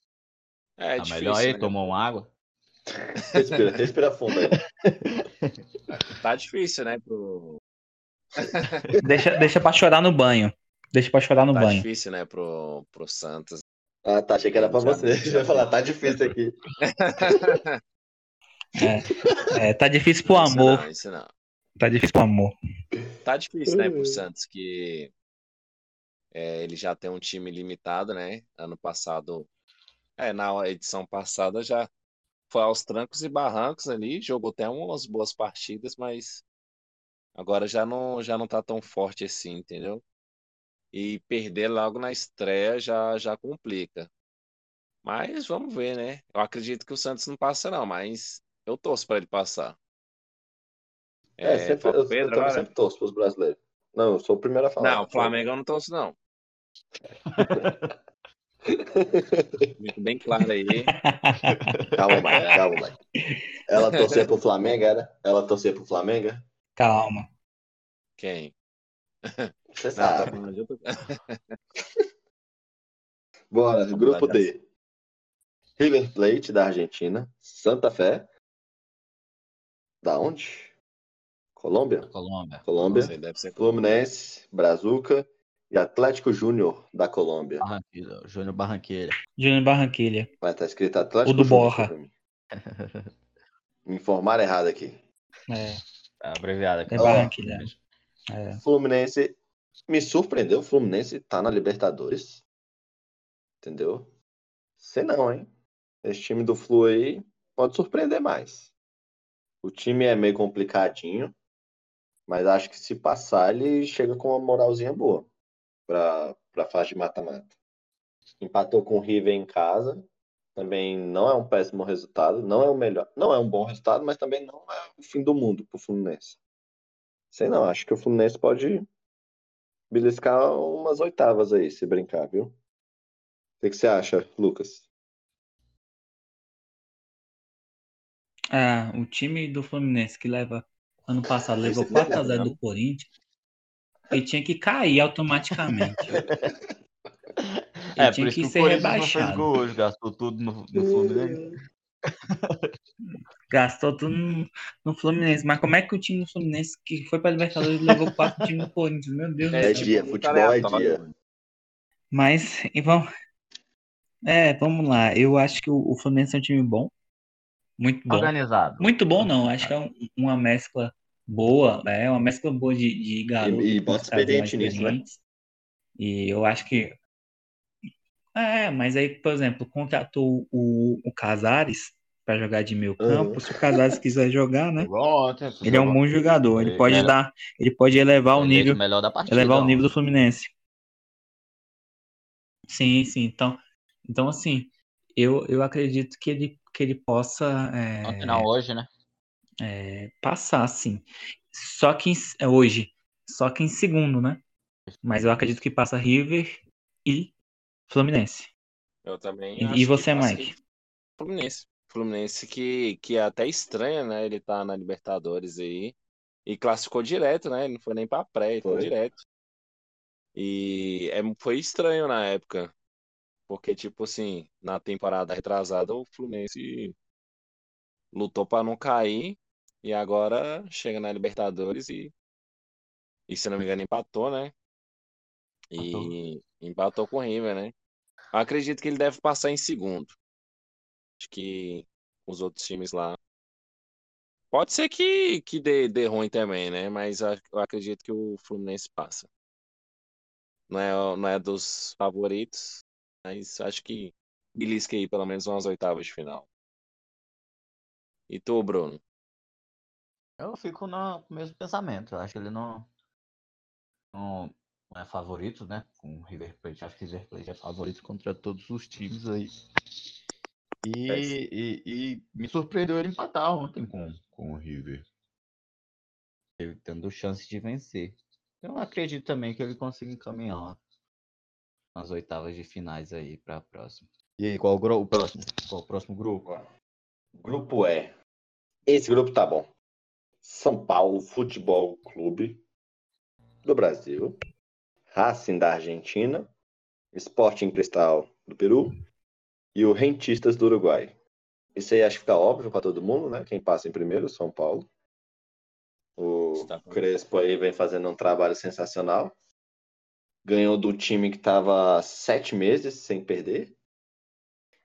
É, Tá difícil, melhor aí, né? tomou uma água? Respira, respira fundo aí. Tá difícil, né? Pro... Deixa, deixa pra chorar no banho. Deixa pra chorar no Tá banho. difícil, né? Pro, pro Santos. Ah, tá. Achei que era pra Já- você. já- Já ia falar, tá difícil aqui. É, tá difícil pro Isso amor. não, isso não. Tá difícil pro amor. Tá difícil, né, pro Santos, que é, ele já tem um time limitado, né? Ano passado, é, na edição passada já foi aos trancos e barrancos ali, jogou até umas boas partidas, mas agora já não, já não tá tão forte assim, entendeu? E perder logo na estreia já, já complica. Mas vamos ver, né? Eu acredito que o Santos não passa, não, mas eu torço para ele passar. É, É, sempre, eu, Pedro eu também agora? sempre torço pros brasileiros. Não, eu sou o primeiro a falar. Não, o Flamengo eu não torço, não. Fico bem claro aí. Calma, Mike, calma, Mike. Ela torcer pro Flamengo, era? Ela torcer pro Flamengo? Calma. Quem? Você Não, tá sabe. de outro- Bora, grupo lá, D. River Plate, da Argentina. Santa Fé. Da onde? Colômbia? Colômbia. Colômbia. Não sei, deve ser Fluminense, Brazuca e Atlético Júnior da Colômbia. Barranquilha, Júnior Barranquilha. Júnior Barranquilha. Mas tá escrito Atlético O do Júnior Borra. Me informaram errado aqui. É, Tá abreviado aqui. é. Barranquilha. É. Fluminense me surpreendeu. O Fluminense tá na Libertadores. Entendeu? Sei não, hein? Esse time do Flu aí pode surpreender mais. O time é meio complicadinho, mas acho que se passar, ele chega com uma moralzinha boa pra, pra fase de mata-mata. Empatou com o River em casa. Também não é um péssimo resultado. Não é o melhor. Não é um bom resultado, mas também não é o fim do mundo pro Fluminense. Sei não, acho que o Fluminense pode beliscar umas oitavas aí, se brincar, viu? O que, você acha, Lucas? Ah, o time do Fluminense que leva ano passado levou Esse não é 4x0 não. do Corinthians. Ele tinha que cair automaticamente. É, por tinha isso que que o ser não rebaixado. gol hoje, gastou tudo no, no Fluminense. Gastou tudo no, no Fluminense. Mas como é que o time do Fluminense que foi pra Libertadores levou 4 time do Corinthians? Meu Deus do É céu. dia, futebol é dia. mano. Mas, e vamos. É, vamos lá. Eu acho que o, o Fluminense é um time bom. Muito bom. Organizado. Muito bom, não. Acho que é um- uma mescla boa. É uma mescla boa de, de garotos. E- e bota experiente nisso, né? E eu acho que. É, mas aí, por exemplo, contratou o, o Casares para jogar de meio campo. Uhum. Se o Casares quiser jogar, né? Ele é um bom jogador. Ele pode melhor- dar. Ele pode elevar o Eleito nível. melhor da partida. Elevar o nível do Fluminense. Sim, sim. Então, então assim, eu, eu acredito que ele, que ele possa é, hoje, né? É, passar, sim. Só que em- é, hoje, só que em segundo, né? Mas eu acredito que passa River e Fluminense. Eu também E- acho e que você, passa Mike? Fluminense. Fluminense que, que é até estranho, né? Ele tá na Libertadores aí. E classificou direto, né? Ele não foi nem pra pré, ele foi Foi. direto. E é, foi estranho na época. Porque, tipo assim, na temporada retrasada, o Fluminense lutou pra não cair. E agora chega na Libertadores e, e se não me engano, empatou, né? E empatou com o River, né? Eu acredito que ele deve passar em segundo. Acho que os outros times lá. Pode ser que, que dê, dê ruim também, né? Mas eu eu acredito que o Fluminense passa. Não é, não é dos favoritos, mas acho que belisca aí pelo menos umas oitavas de final. E tu, Bruno? Eu fico no mesmo pensamento. Eu acho que ele não, não, é favorito, né? Com o River Plate. Acho que o River Plate é favorito contra todos os times aí. E, É, e, e me surpreendeu ele empatar ontem com, com o River. Ele tendo chance de vencer. Eu acredito também que ele consiga encaminhar nas oitavas de finais aí pra próxima. E aí, qual o, o próximo? Qual o próximo grupo? Grupo E. Esse grupo tá bom. São Paulo Futebol Clube do Brasil, Racing da Argentina, Sporting Cristal do Peru e o Rentistas do Uruguai. Isso aí acho que fica óbvio para todo mundo, né? Quem passa em primeiro, São Paulo. O Crespo aí vem fazendo um trabalho sensacional. Ganhou do time que estava sete meses sem perder.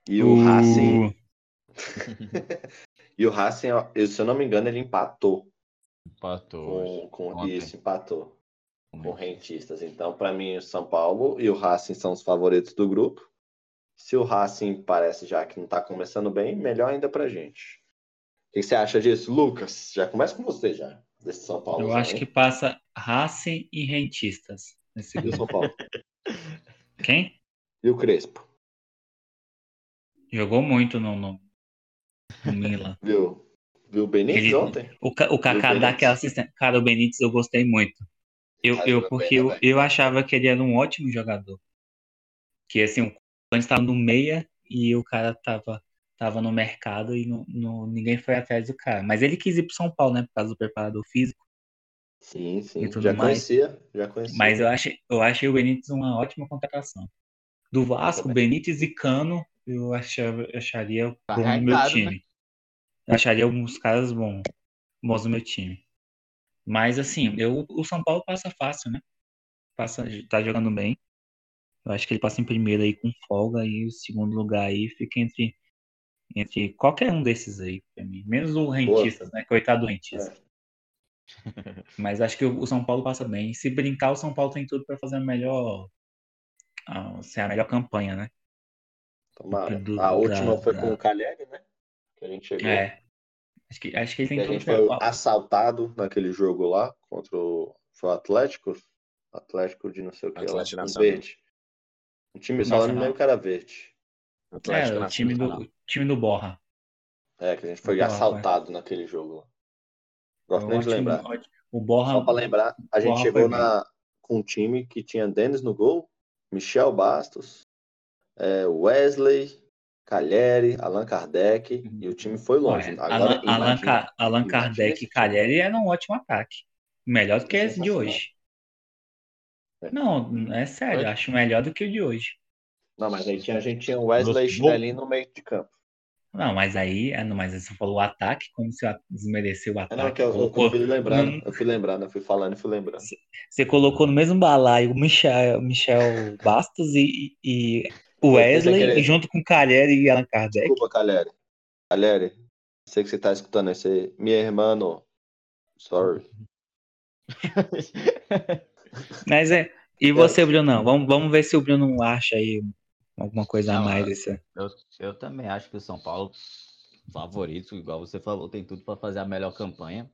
E o uh. Racing. e o Racing, se eu não me engano, ele empatou. Empatou. Com, com isso, empatou. Com rentistas. Então, para mim, o São Paulo e o Racing são os favoritos do grupo. Se o Racing parece já que não está começando bem, melhor ainda pra gente. O que você acha disso, Lucas? Já começa com você já desse São Paulo. Eu já, acho hein? que passa Racing e Rentistas nesse grupo. São Paulo. Quem? E o Crespo. Jogou muito no, no, no Milan. Viu? Viu o Benítez Ele, ontem? O, o Kaká dá aquela assistência. Cara, o Benítez eu gostei muito. Eu, eu porque bem, eu, eu achava que ele era um ótimo jogador. Que assim, o Corinthians estava no meia e o cara tava tava no mercado e no, no, ninguém foi atrás do cara. Mas ele quis ir pro São Paulo, né? Por causa do preparador físico. Sim, sim. Já mais. conhecia, já conhecia. Mas eu achei, eu achei o Benítez uma ótima contratação. Do Vasco, Benítez e Cano, eu achava, acharia bom no meu né? time. Né? Eu acharia alguns caras bons, bons no meu time. Mas assim, eu, o São Paulo passa fácil, né? Passa, tá jogando bem. Eu acho que ele passa em primeiro aí com folga e o segundo lugar aí fica entre entre qualquer um desses aí, pra mim. Menos o Rentistas, né? Coitado do Rentistas. É. Mas acho que o São Paulo passa bem. Se brincar, o São Paulo tem tudo para fazer a melhor. A, ser a melhor campanha, né? Tomara. Do, a última da, foi da... com o Cagliari, né? Que a gente chegou. É. Acho que, acho que ele tem tudo. A gente foi assaltado naquele jogo lá contra o. Foi o Atlético? Atlético de não sei o que. Atlético lá, verde. O time só lá no meio cara verde. Atlético é, o time do, time do Borra. É, que a gente foi Borra, assaltado é. naquele jogo. Gosto nem de lembrar. O Borra, Só para lembrar, a gente chegou na, com um time que tinha Denis no gol, Michel Bastos, é, Wesley, Calheri, Allan Kardec, e o time foi longe. Agora, Allan, imagina, Allan Kardec e Calheri eram um ótimo ataque. Melhor do que esse de hoje. É. Não, é sério, acho melhor do que o de hoje. Não, mas aí tinha, a gente tinha Wesley Chinelinho no meio de campo. Não, mas aí, é, mas você falou o ataque, como se desmereceu o ataque. É, não, que eu, colocou... eu fui lembrando, hum. eu fui lembrando, eu fui falando e fui lembrando. Você colocou no mesmo balaio o Michel, Michel Bastos e, e o Wesley, junto com o Calheri e Allan Kardec. Desculpa, Calheri. Calheri, sei que você tá escutando esse. Minha irmã, sorry. mas é. E você, Bruno? Vamos, vamos ver se o Bruno acha aí alguma coisa Não, a mais. Esse... Eu, eu também acho que o São Paulo, favorito, igual você falou, tem tudo para fazer a melhor campanha.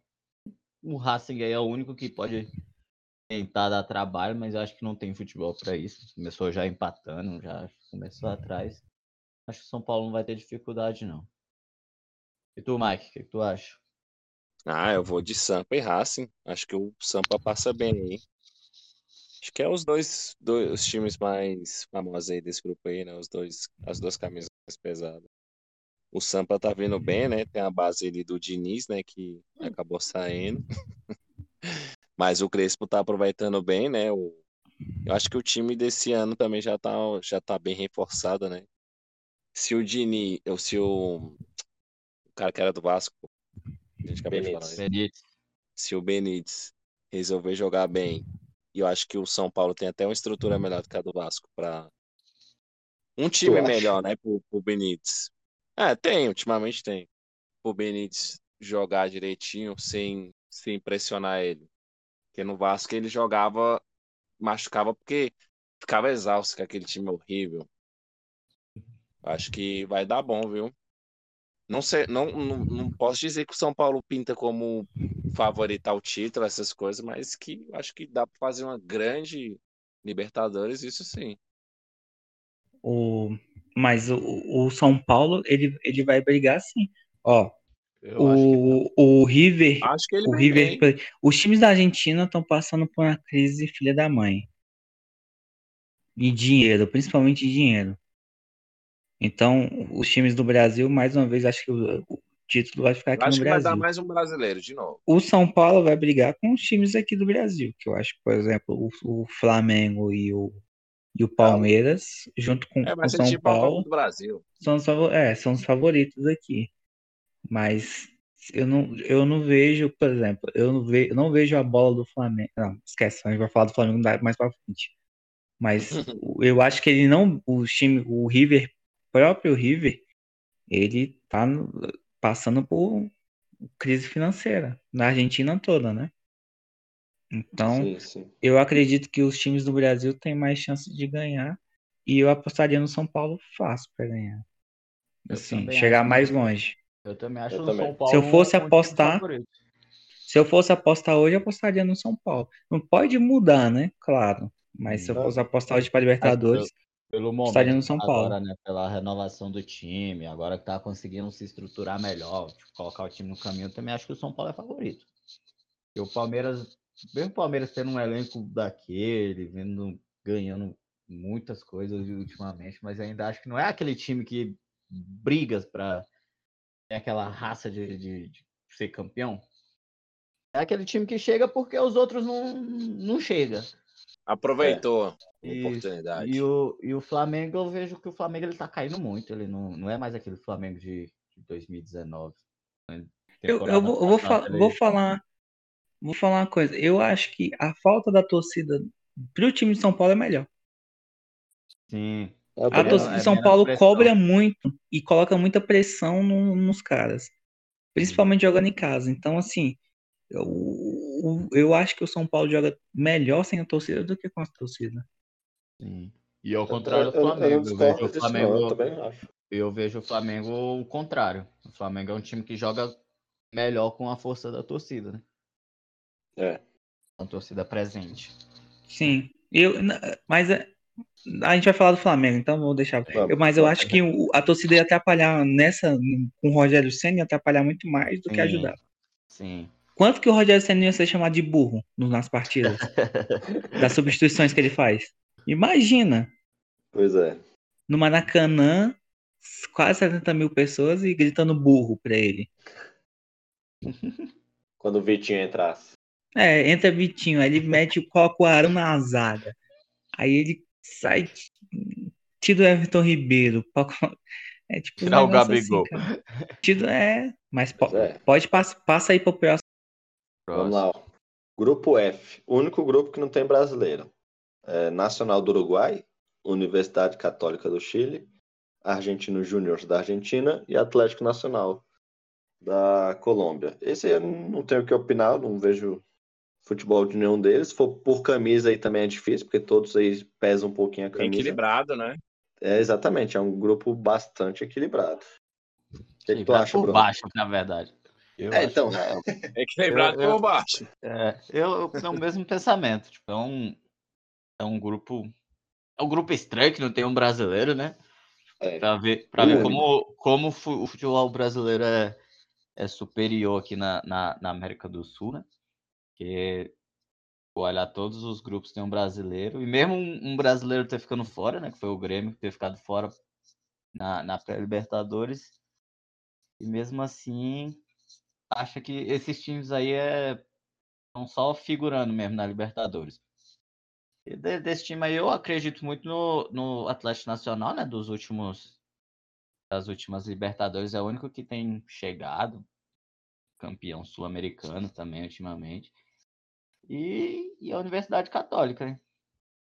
O Racing aí é o único que pode tentar dar trabalho, mas eu acho que não tem futebol para isso. Começou já empatando, já começou atrás. Acho que o São Paulo não vai ter dificuldade, não. E tu, Mike, o que, que tu acha? Ah, eu vou de Sampa e Racing. Acho que o Sampa passa bem aí. Acho que é os dois, dois os times mais famosos aí desse grupo aí, né? Os dois, as duas camisas mais pesadas. O Sampa tá vindo bem, né? Tem a base ali do Diniz, né? Que acabou saindo. Mas o Crespo tá aproveitando bem, né? O, eu acho que o time desse ano também já tá, já tá bem reforçado, né? Se o Diniz, ou se o, o cara que era do Vasco, a gente acabou de falar, né? se o Benítez resolver jogar bem e eu acho que o São Paulo tem até uma estrutura melhor do que a do Vasco para um time melhor, né, pro, pro Benítez. É, tem, ultimamente tem. O Benítez jogar direitinho sem, sem pressionar ele. Porque no Vasco ele jogava, machucava porque ficava exausto com aquele time horrível. Acho que vai dar bom, viu? Não, sei, não, não, não posso dizer que o São Paulo pinta como favorito ao título, essas coisas, mas que acho que dá para fazer uma grande Libertadores, isso sim. O, mas o, o São Paulo, ele, ele vai brigar sim. Ó, o, o River, que o River, bem. os times da Argentina estão passando por uma crise filha da mãe. E dinheiro, principalmente dinheiro. Então, os times do Brasil, mais uma vez, acho que título vai ficar aqui acho no que Brasil. vai dar mais um brasileiro de novo. O São Paulo vai brigar com os times aqui do Brasil, que eu acho que, por exemplo, o, o Flamengo e o, e o Palmeiras, junto com É, o vai ser São tipo Paulo, do Brasil. são os, é, são os favoritos aqui. Mas eu não, eu não vejo, por exemplo, eu não, ve, eu não vejo a bola do Flamengo. Não, esquece, a gente vai falar do Flamengo mais pra frente. Mas eu acho que ele não. O time, o River, próprio River, ele tá no- passando por crise financeira na Argentina toda, né? Então, Sim, sim. eu acredito que os times do Brasil têm mais chance de ganhar e eu apostaria no São Paulo fácil para ganhar. Assim, chegar mais longe. Eu também acho Eu o também. São Paulo Se eu fosse um- apostar, favorito. Se eu fosse apostar hoje, eu apostaria no São Paulo. Não pode mudar, né? Claro. Mas se eu fosse apostar hoje para Libertadores, Pelo Estaria momento, no São Paulo. agora, né, pela renovação do time, agora que tá conseguindo se estruturar melhor, tipo, colocar o time no caminho, eu também acho que o São Paulo é favorito. E o Palmeiras, mesmo o Palmeiras tendo um elenco daquele, vindo, ganhando muitas coisas ultimamente, mas ainda acho que não é aquele time que briga para ter aquela raça de, de- de ser campeão. É aquele time que chega porque os outros não, não chegam. Aproveitou a Isso. oportunidade. E o, e o Flamengo, eu vejo que o Flamengo ele tá caindo muito. Ele não, não é mais aquele Flamengo de, de 2019. eu, eu vou, eu vou, passada, fa- ele- vou falar. Vou falar uma coisa. Eu acho que a falta da torcida pro time de São Paulo é melhor. Sim. Eu A torcida é de São menos Paulo pressão. cobra muito e coloca muita pressão no- nos caras. Principalmente jogando em casa. Então, assim, eu, eu acho que o São Paulo joga melhor sem a torcida do que com a torcida. Sim. E ao contrário do eu- eu não Flamengo, eu, vejo o Flamengo, eu também acho. eu vejo o Flamengo o contrário. O Flamengo é um time que joga melhor com a força da torcida, né? É. Com a torcida presente. Sim. Eu, mas é, a gente vai falar do Flamengo, então vou deixar. Vamos, Eu- mas eu vamos. acho que o- a torcida ia atrapalhar nessa, com o Rogério Senna, ia atrapalhar muito mais do que Sim. ajudar. Sim. Quanto que o Rogério Senna ia ser chamado de burro nas partidas? das substituições que ele faz? Imagina, Pois é. no Maracanã, quase 70 mil pessoas e gritando burro pra ele. Quando o Vitinho entrasse. É, entra Vitinho, aí ele mete, coloca o Arão na zaga. Aí ele sai, tira o Everton Ribeiro. É tipo um Tirar o assim, Gabigol. cara. Tira- é, mas po- é. pode passar, passa aí pro próximo. Vamos lá. ó. Grupo F. Único grupo que não tem brasileiro. É Nacional do Uruguai, Universidade Católica do Chile, Argentino Júnior da Argentina e Atlético Nacional da Colômbia. Esse eu não tenho o que opinar, eu não vejo futebol de nenhum deles. Se for por camisa aí também é difícil, porque todos aí pesam um pouquinho a camisa. equilibrado, né? É, exatamente, é um grupo bastante equilibrado. O que, que tu acha, por Bruno? baixo, na verdade. Eu É, acho então, Equilibrado Eu- eu- por baixo. É, eu, eu tenho o mesmo pensamento. Tipo, é um, é um grupo. É um grupo estranho que não tem um brasileiro, né? É. Pra ver, pra ver Único. como, como o futebol brasileiro é, é superior aqui na, na, na América do Sul, né? Porque olhar todos os grupos tem um brasileiro, e mesmo um, brasileiro ter ficando fora, né? Que foi o Grêmio que ter ficado fora na, na pré-Libertadores. E mesmo assim, acha que esses times aí é, estão só figurando mesmo na Libertadores. E de- desse time aí eu acredito muito no, no Atlético Nacional, né? Dos últimos das últimas Libertadores é o único que tem chegado, campeão sul-americano também ultimamente. E, e a Universidade Católica, né?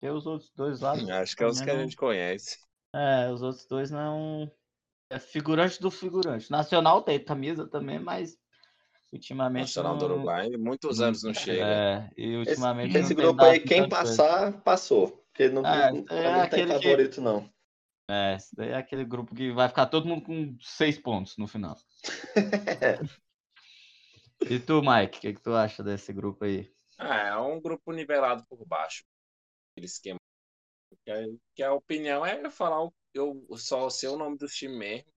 Tem os outros dois lados. Acho que é os que a gente conhece. É, os outros dois não é figurante do figurante. Nacional tem camisa também, mas ultimamente Nacional do não- Uruguai, muitos anos não chega. É, e esse, ultimamente esse não tem grupo aí, quem muita coisa. passar, passou. Porque não, É, não, é não tem aquele que- favorito, não. É, esse daí é aquele grupo que vai ficar todo mundo com seis pontos no final. E tu, Mike, o que, que tu acha desse grupo aí? Ah, é um grupo nivelado por baixo. Aquele esquema. Que a, que a opinião é falar eu só sei o nome dos times mesmo,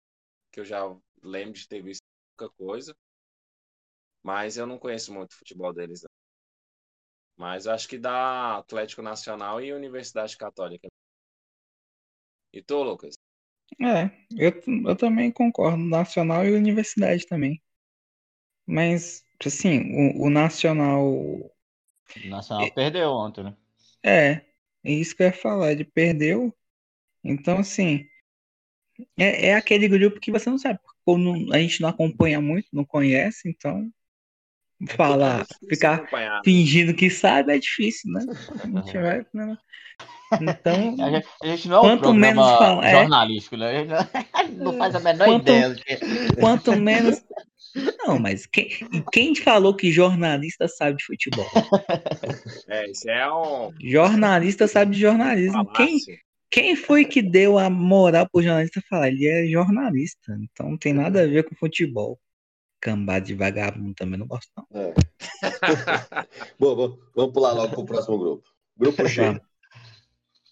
que eu já lembro de ter visto pouca coisa. Mas eu não conheço muito o futebol deles. não. Mas acho que dá Atlético Nacional e Universidade Católica. E tu, Lucas? É, eu, eu também concordo, Nacional e Universidade também. Mas, assim, o, o Nacional. O Nacional é, perdeu ontem, né? É, é isso que eu ia falar, ele perdeu. Então, assim, é, é aquele grupo que você não sabe, como a gente não acompanha muito, não conhece, então falar, é ficar fingindo que sabe é difícil, né? A gente vai, né? Então, a gente, a gente não é um quanto menos fala, é. jornalístico, né? A gente não faz a menor quanto, ideia. Que... Quanto menos. Não, mas quem, quem falou que jornalista sabe de futebol? É, isso é um. Jornalista sabe de jornalismo. Quem, quem foi que deu a moral pro jornalista falar? Ele é jornalista, então não tem nada a ver com futebol. Cambada de vagabundo também não gosto, não. É. bom, bom, vamos pular logo pro próximo grupo. Grupo G.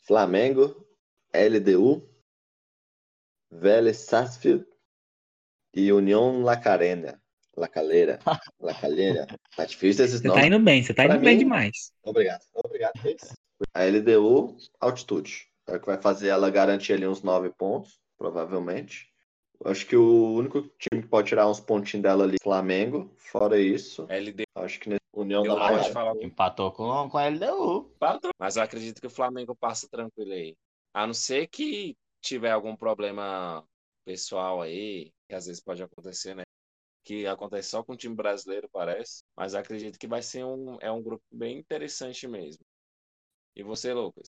Flamengo, LDU, Vélez Sarsfield e União Lacarena. Lacaleira. Lacalheira. Tá difícil esses você nomes. Você tá indo bem, você tá indo mim, bem demais. Obrigado. Obrigado. A LDU, altitude. É o que vai fazer ela garantir ali uns nove pontos, provavelmente. Acho que o único time que pode tirar uns pontinhos dela ali é Flamengo. Fora isso, LDU. acho que nesse União da Maior. Falar... Empatou com, com a LDU. Empatou. Mas eu acredito que o Flamengo passa tranquilo aí. A não ser que tiver algum problema pessoal aí, que às vezes pode acontecer, né? Que acontece só com o time brasileiro, parece. Mas acredito que vai ser um, é um grupo bem interessante mesmo. E você, Lucas?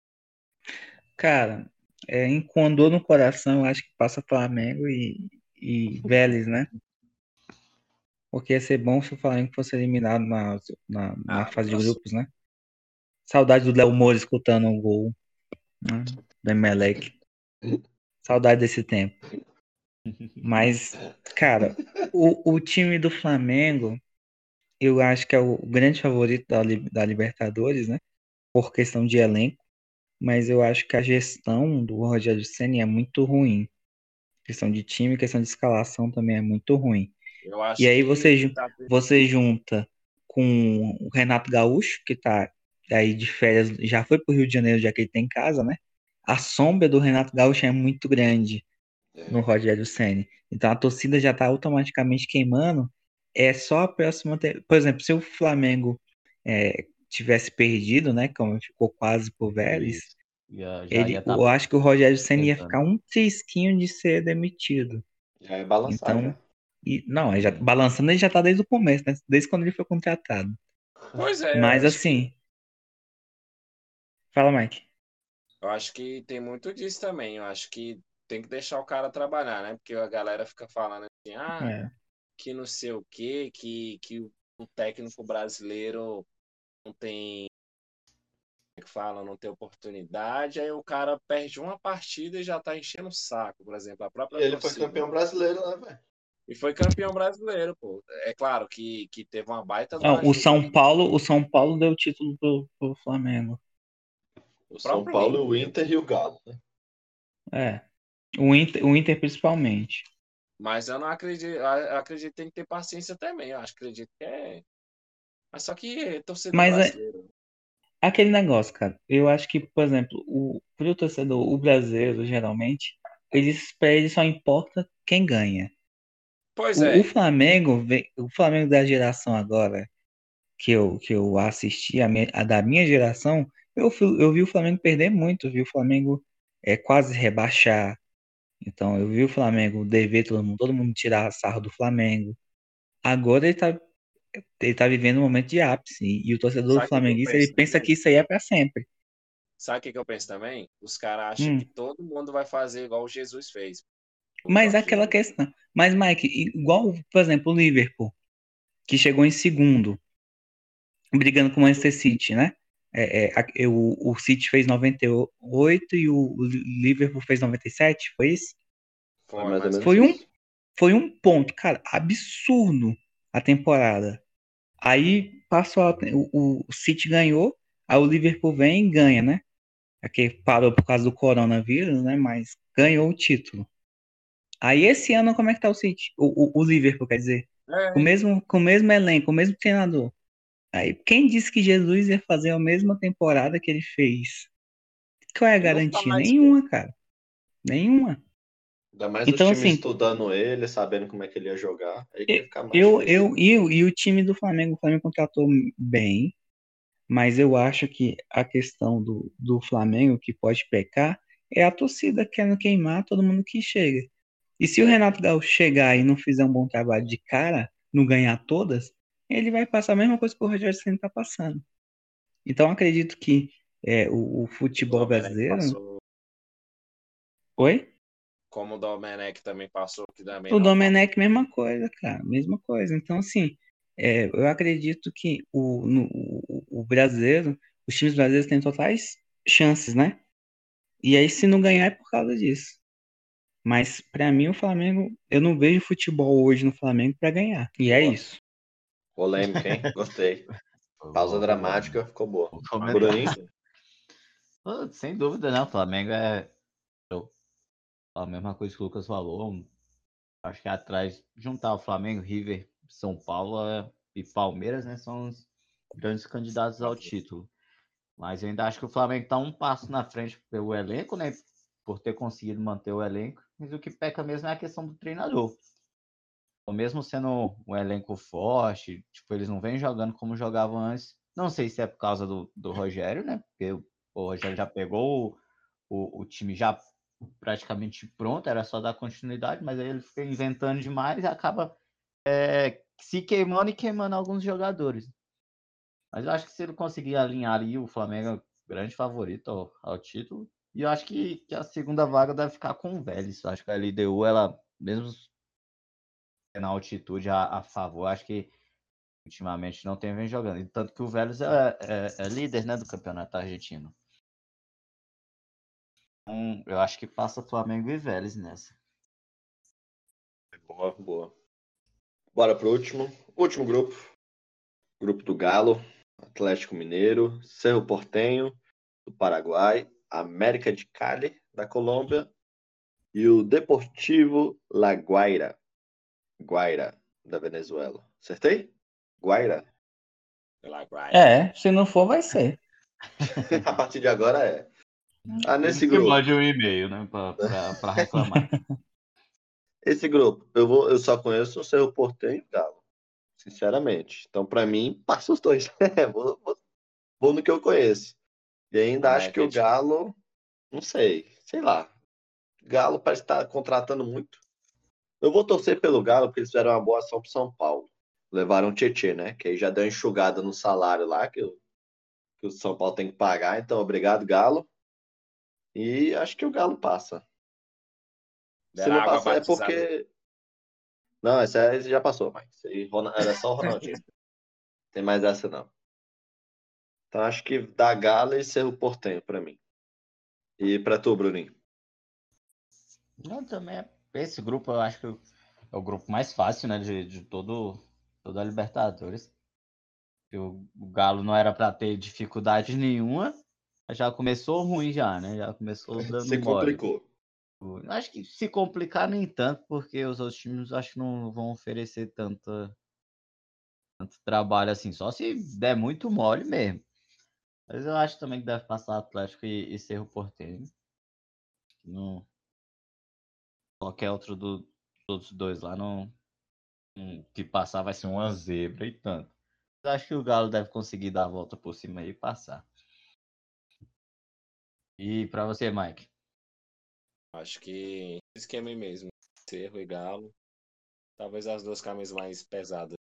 Cara, é, encondou no coração, acho que passa Flamengo e, e Vélez, né? Porque ia ser bom se o Flamengo fosse eliminado na, na, na ah, fase nossa. de grupos, né? Saudade do Léo Moura escutando o gol né? do Emelec. Saudade desse tempo. Mas, cara, o, o time do Flamengo, eu acho que é o grande favorito da, da Libertadores, né? Por questão de elenco mas eu acho que a gestão do Rogério Ceni é muito ruim. Questão de time, questão de escalação também é muito ruim. e aí você, tá... você junta com o Renato Gaúcho, que tá aí de férias, já foi pro Rio de Janeiro, já que ele tem casa, né? A sombra do Renato Gaúcho é muito grande no Rogério Ceni. Então a torcida já tá automaticamente queimando. É só a próxima. Por exemplo, se o Flamengo é, tivesse perdido, né? Como ficou quase por Vélez, já, já ele, tá eu acho que o Rogério Senna ia ficar um trisquinho de ser demitido. Já é balançar. Então, e, não, já, balançando ele já tá desde o começo, né? Desde quando ele foi contratado. Pois é. Mas assim. Que... Fala, Mike. Eu acho que tem muito disso também. Eu acho que tem que deixar o cara trabalhar, né? Porque a galera fica falando assim, ah, é. que não sei o quê, que, que o técnico brasileiro não tem que fala, não tem oportunidade, aí o cara perde uma partida e já tá enchendo o saco, por exemplo. A própria e ele torcida. foi campeão brasileiro, né, velho? E foi campeão brasileiro, pô. É claro que, que teve uma baita. Não, o São Paulo, o São Paulo deu o título pro, pro Flamengo. O São Paulo, o Inter e o Galo, né? É. O Inter, o Inter principalmente. Mas eu não acredito, eu acredito que tem que ter paciência também. Eu acredito que é mas só que é torcedor Mas é brasileiro. É aquele negócio, cara. Eu acho que, por exemplo, o pro torcedor, o brasileiro, geralmente, eles, pra ele só importa quem ganha. Pois o, é. O Flamengo, o Flamengo da geração agora, que eu, que eu assisti, a, minha, a da minha geração, eu, eu vi o Flamengo perder muito, vi o Flamengo é, quase rebaixar. Então, eu vi o Flamengo dever todo mundo, todo mundo tirar sarro do Flamengo. Agora ele tá ele tá vivendo um momento de ápice. E o torcedor Sabe flamenguista, ele pensa que isso aí é para sempre. Sabe o que, que eu penso também? Os caras acham hum. que todo mundo vai fazer igual o Jesus fez. Mas aquela questão. Mas, Mike, igual, por exemplo, o Liverpool, que chegou em segundo, brigando com o Manchester City, né? É, é, o, o City fez 98 e o, o Liverpool fez 97, foi isso? Foi, foi um, foi um ponto, cara, absurdo a temporada. Aí passou a, o, o City ganhou, aí o Liverpool vem e ganha, né? Aqui parou por causa do coronavírus, né? Mas ganhou o título. Aí esse ano como é que tá o City? O, o, o Liverpool, quer dizer, é. com o mesmo com o mesmo elenco, com o mesmo treinador. Aí quem disse que Jesus ia fazer a mesma temporada que ele fez? Qual é a garantia? Nenhuma, cara. Nenhuma. Ainda mais então, o time assim, estudando ele, sabendo como é que ele ia jogar. eu, eu, eu, eu, e o time do Flamengo, o Flamengo contratou bem, mas eu acho que a questão do, do Flamengo que pode pecar é a torcida querendo queimar todo mundo que chega. E se o Renato Gaúcho chegar e não fizer um bom trabalho de cara, não ganhar todas, ele vai passar a mesma coisa que o Rogério Senna está passando. Então acredito que é, o, o, futebol o brasileiro. Passou... Oi? Como o Domenech também passou, que também. O Domenech, mesma coisa, cara, mesma coisa. Então, assim, é, eu acredito que o, no, o, o brasileiro, os times brasileiros têm totais chances, né? E aí, se não ganhar, é por causa disso. Mas para mim o Flamengo, eu não vejo futebol hoje no Flamengo para ganhar. E é isso. Polêmica, hein? Gostei. Pausa dramática, ficou boa. Sem dúvida, né? O Flamengo é a mesma coisa que o Lucas falou. Acho que atrás juntar o Flamengo, River, São Paulo é, e Palmeiras, né, são os grandes candidatos ao título. Mas eu ainda acho que o Flamengo está um passo na frente pelo elenco, né? Por ter conseguido manter o elenco. Mas o que peca mesmo é a questão do treinador. Mesmo sendo um elenco forte, tipo, eles não vêm jogando como jogavam antes. Não sei se é por causa do, do Rogério, né? Porque o, Rogério já pegou o, o, o, time já praticamente pronto, era só dar continuidade, mas aí ele fica inventando demais e acaba é, se queimando e queimando alguns jogadores. Mas eu acho que se ele conseguir alinhar ali, o Flamengo é grande favorito ao, ao título. E eu acho que, que, a segunda vaga deve ficar com o Vélez. Eu acho que a LDU, ela, mesmo na altitude a, a favor, acho que ultimamente não tem vem jogando. Tanto que o Vélez é, é, é líder né, do campeonato argentino. Então, eu acho que passa Flamengo e Vélez nessa. Boa, boa. Bora pro último. Último grupo. Grupo do Galo. Atlético Mineiro, Cerro Portenho, do Paraguai, América de Cali, da Colômbia, e o Deportivo La Guaira, da Venezuela. Acertei? Guaira? É, se não for, vai ser. A partir de agora é. Ah, nesse grupo. Mande um e-mail, né, para reclamar. Esse grupo, eu, vou, eu só conheço o Cerro Portenho e o Galo sinceramente. Então, para mim, passa os dois. vou, vou, vou, no que eu conheço. E ainda acho que o Galo, não sei, sei lá. Galo parece estar contratando muito. Eu vou torcer pelo Galo, porque eles fizeram uma boa ação pro São Paulo. Levaram o Tietê, né? Que aí já deu uma enxugada no salário lá, que, eu, que o São Paulo tem que pagar. Então, obrigado, Galo. E acho que o Galo passa. Se não passar é porque não, essa aí já passou, mas era só o Ronaldinho. Tem mais essa não. Então acho que da Gala e Cerro Portenho para mim. E para tu, Bruninho? Não, também é... esse grupo eu acho que é o grupo mais fácil, né, de, de todo toda a Libertadores. O, Galo não era para ter dificuldade nenhuma, já começou ruim já, né? Já começou dando Se mole. complicou. Acho que se complicar nem tanto, porque os outros times acho que não vão oferecer tanta, tanto trabalho assim, só se der muito mole mesmo. Mas eu acho também que deve passar Atlético e, e Cerro Porteño. Não, qualquer outro do, dos dois lá não, que passar vai ser uma zebra e tanto. Acho que o Galo deve conseguir dar a volta por cima e passar. E para você, Mike? Acho que esquema mesmo. Cerro e Galo. Talvez as duas camisas mais pesadas.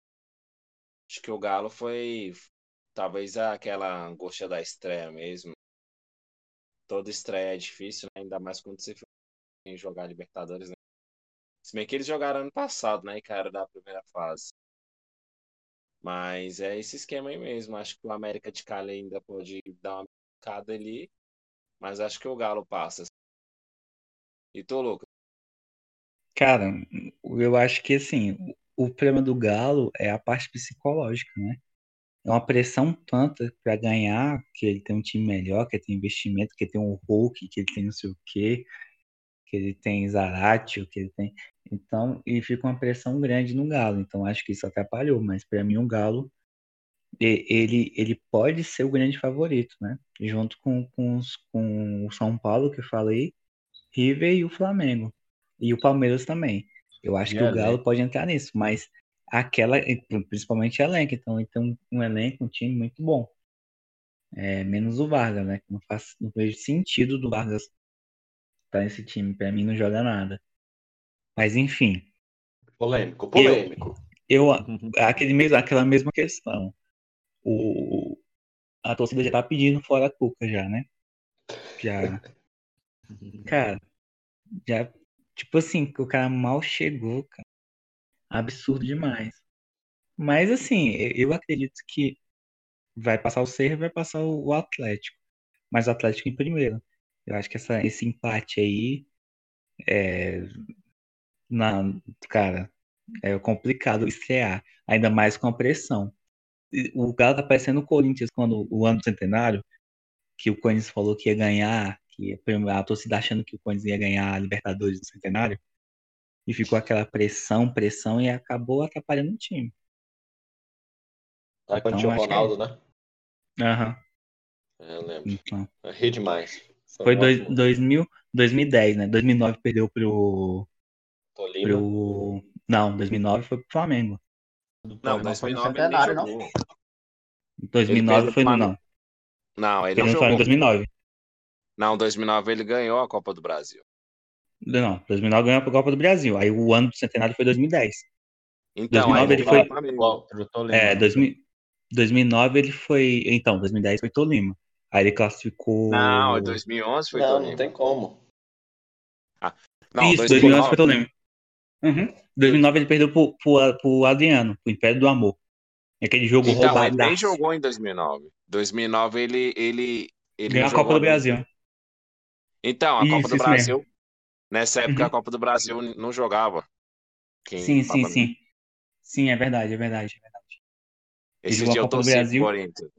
Acho que o Galo foi talvez aquela angústia da estreia mesmo. Toda estreia é difícil, né? ainda mais quando você em jogar Libertadores, né? Se bem que eles jogaram ano passado, né? Cara da primeira fase. Mas é esse esquema aí mesmo. Acho que o América de Cali ainda pode dar uma picada ali. Mas acho que o Galo passa. E tô louco. Cara, eu acho que assim, o problema do Galo é a parte psicológica, né? É uma pressão tanta para ganhar, que ele tem um time melhor, que ele tem investimento, que ele tem um Hulk, que ele tem não sei o quê, que ele tem Zaratio, que ele tem. Então, e fica uma pressão grande no Galo. Então, acho que isso atrapalhou, mas para mim o Galo ele, ele pode ser o grande favorito, né? Junto com, com, os, com o São Paulo, que eu falei, River e o Flamengo. E o Palmeiras também. Eu acho que o Galo pode entrar nisso, mas aquela, principalmente elenco, então ele tem um, elenco, um time muito bom. É, menos o Vargas, né? Não faz, não vejo sentido do Vargas tá nesse time. Para mim não joga nada. Mas enfim. Polêmico, polêmico. Eu, eu aquele mesmo, aquela mesma questão. O, a torcida já tá pedindo fora a Cuca já, né? Já. Cara, já. Tipo assim, o cara mal chegou, cara. Absurdo demais. Mas assim, eu acredito que vai passar o Cerro e vai passar o Atlético. Mas o Atlético em primeiro. Eu acho que essa, esse empate aí é. Na, cara, é complicado estrear. Ainda mais com a pressão o Galo tá parecendo o Corinthians quando o ano do centenário, que o Corinthians falou que ia ganhar, que a torcida achando que o Corinthians ia ganhar a Libertadores do centenário, e ficou aquela pressão, pressão, e acabou atrapalhando o time. Quando então, tinha o Ronaldo, é... né? Aham. Uhum. eu lembro. Então. Eu ri demais. Foi, Foi dois, 2000, 2010, né? 2009 perdeu pro... Tolima. Pro... Não, 2009 foi pro Flamengo. Não, 2009 ele nem jogou. Não? 2009 foi no não. Não, ele, ele não jogou. em 2009. Não, 2009 ele ganhou a Copa do Brasil. Não, 2009 ganhou a Copa do Brasil. Aí o ano do centenário foi 2010. Então, 2009 ele foi. É, 2000, 2009 ele foi. Então, 2010 foi Tolima. Aí ele classificou. Não, 2011 foi não. Não, tem como. Ah, não, Isso, 2011 2009 foi Tolima. Uhum. 2009 ele perdeu pro, pro, pro Adriano, pro Império do Amor. Aquele jogo então, roubado. Ele nem jogou em 2009. 2009 ele. ele, ele Ganhou a Copa do Brasil. Então, a isso, Copa do Brasil. Mesmo. Nessa época uhum. a Copa do Brasil não jogava. Quem sim, sim, sim. Sim, é verdade, é verdade, é verdade. Esse dia eu tô Brasil, Corinthians.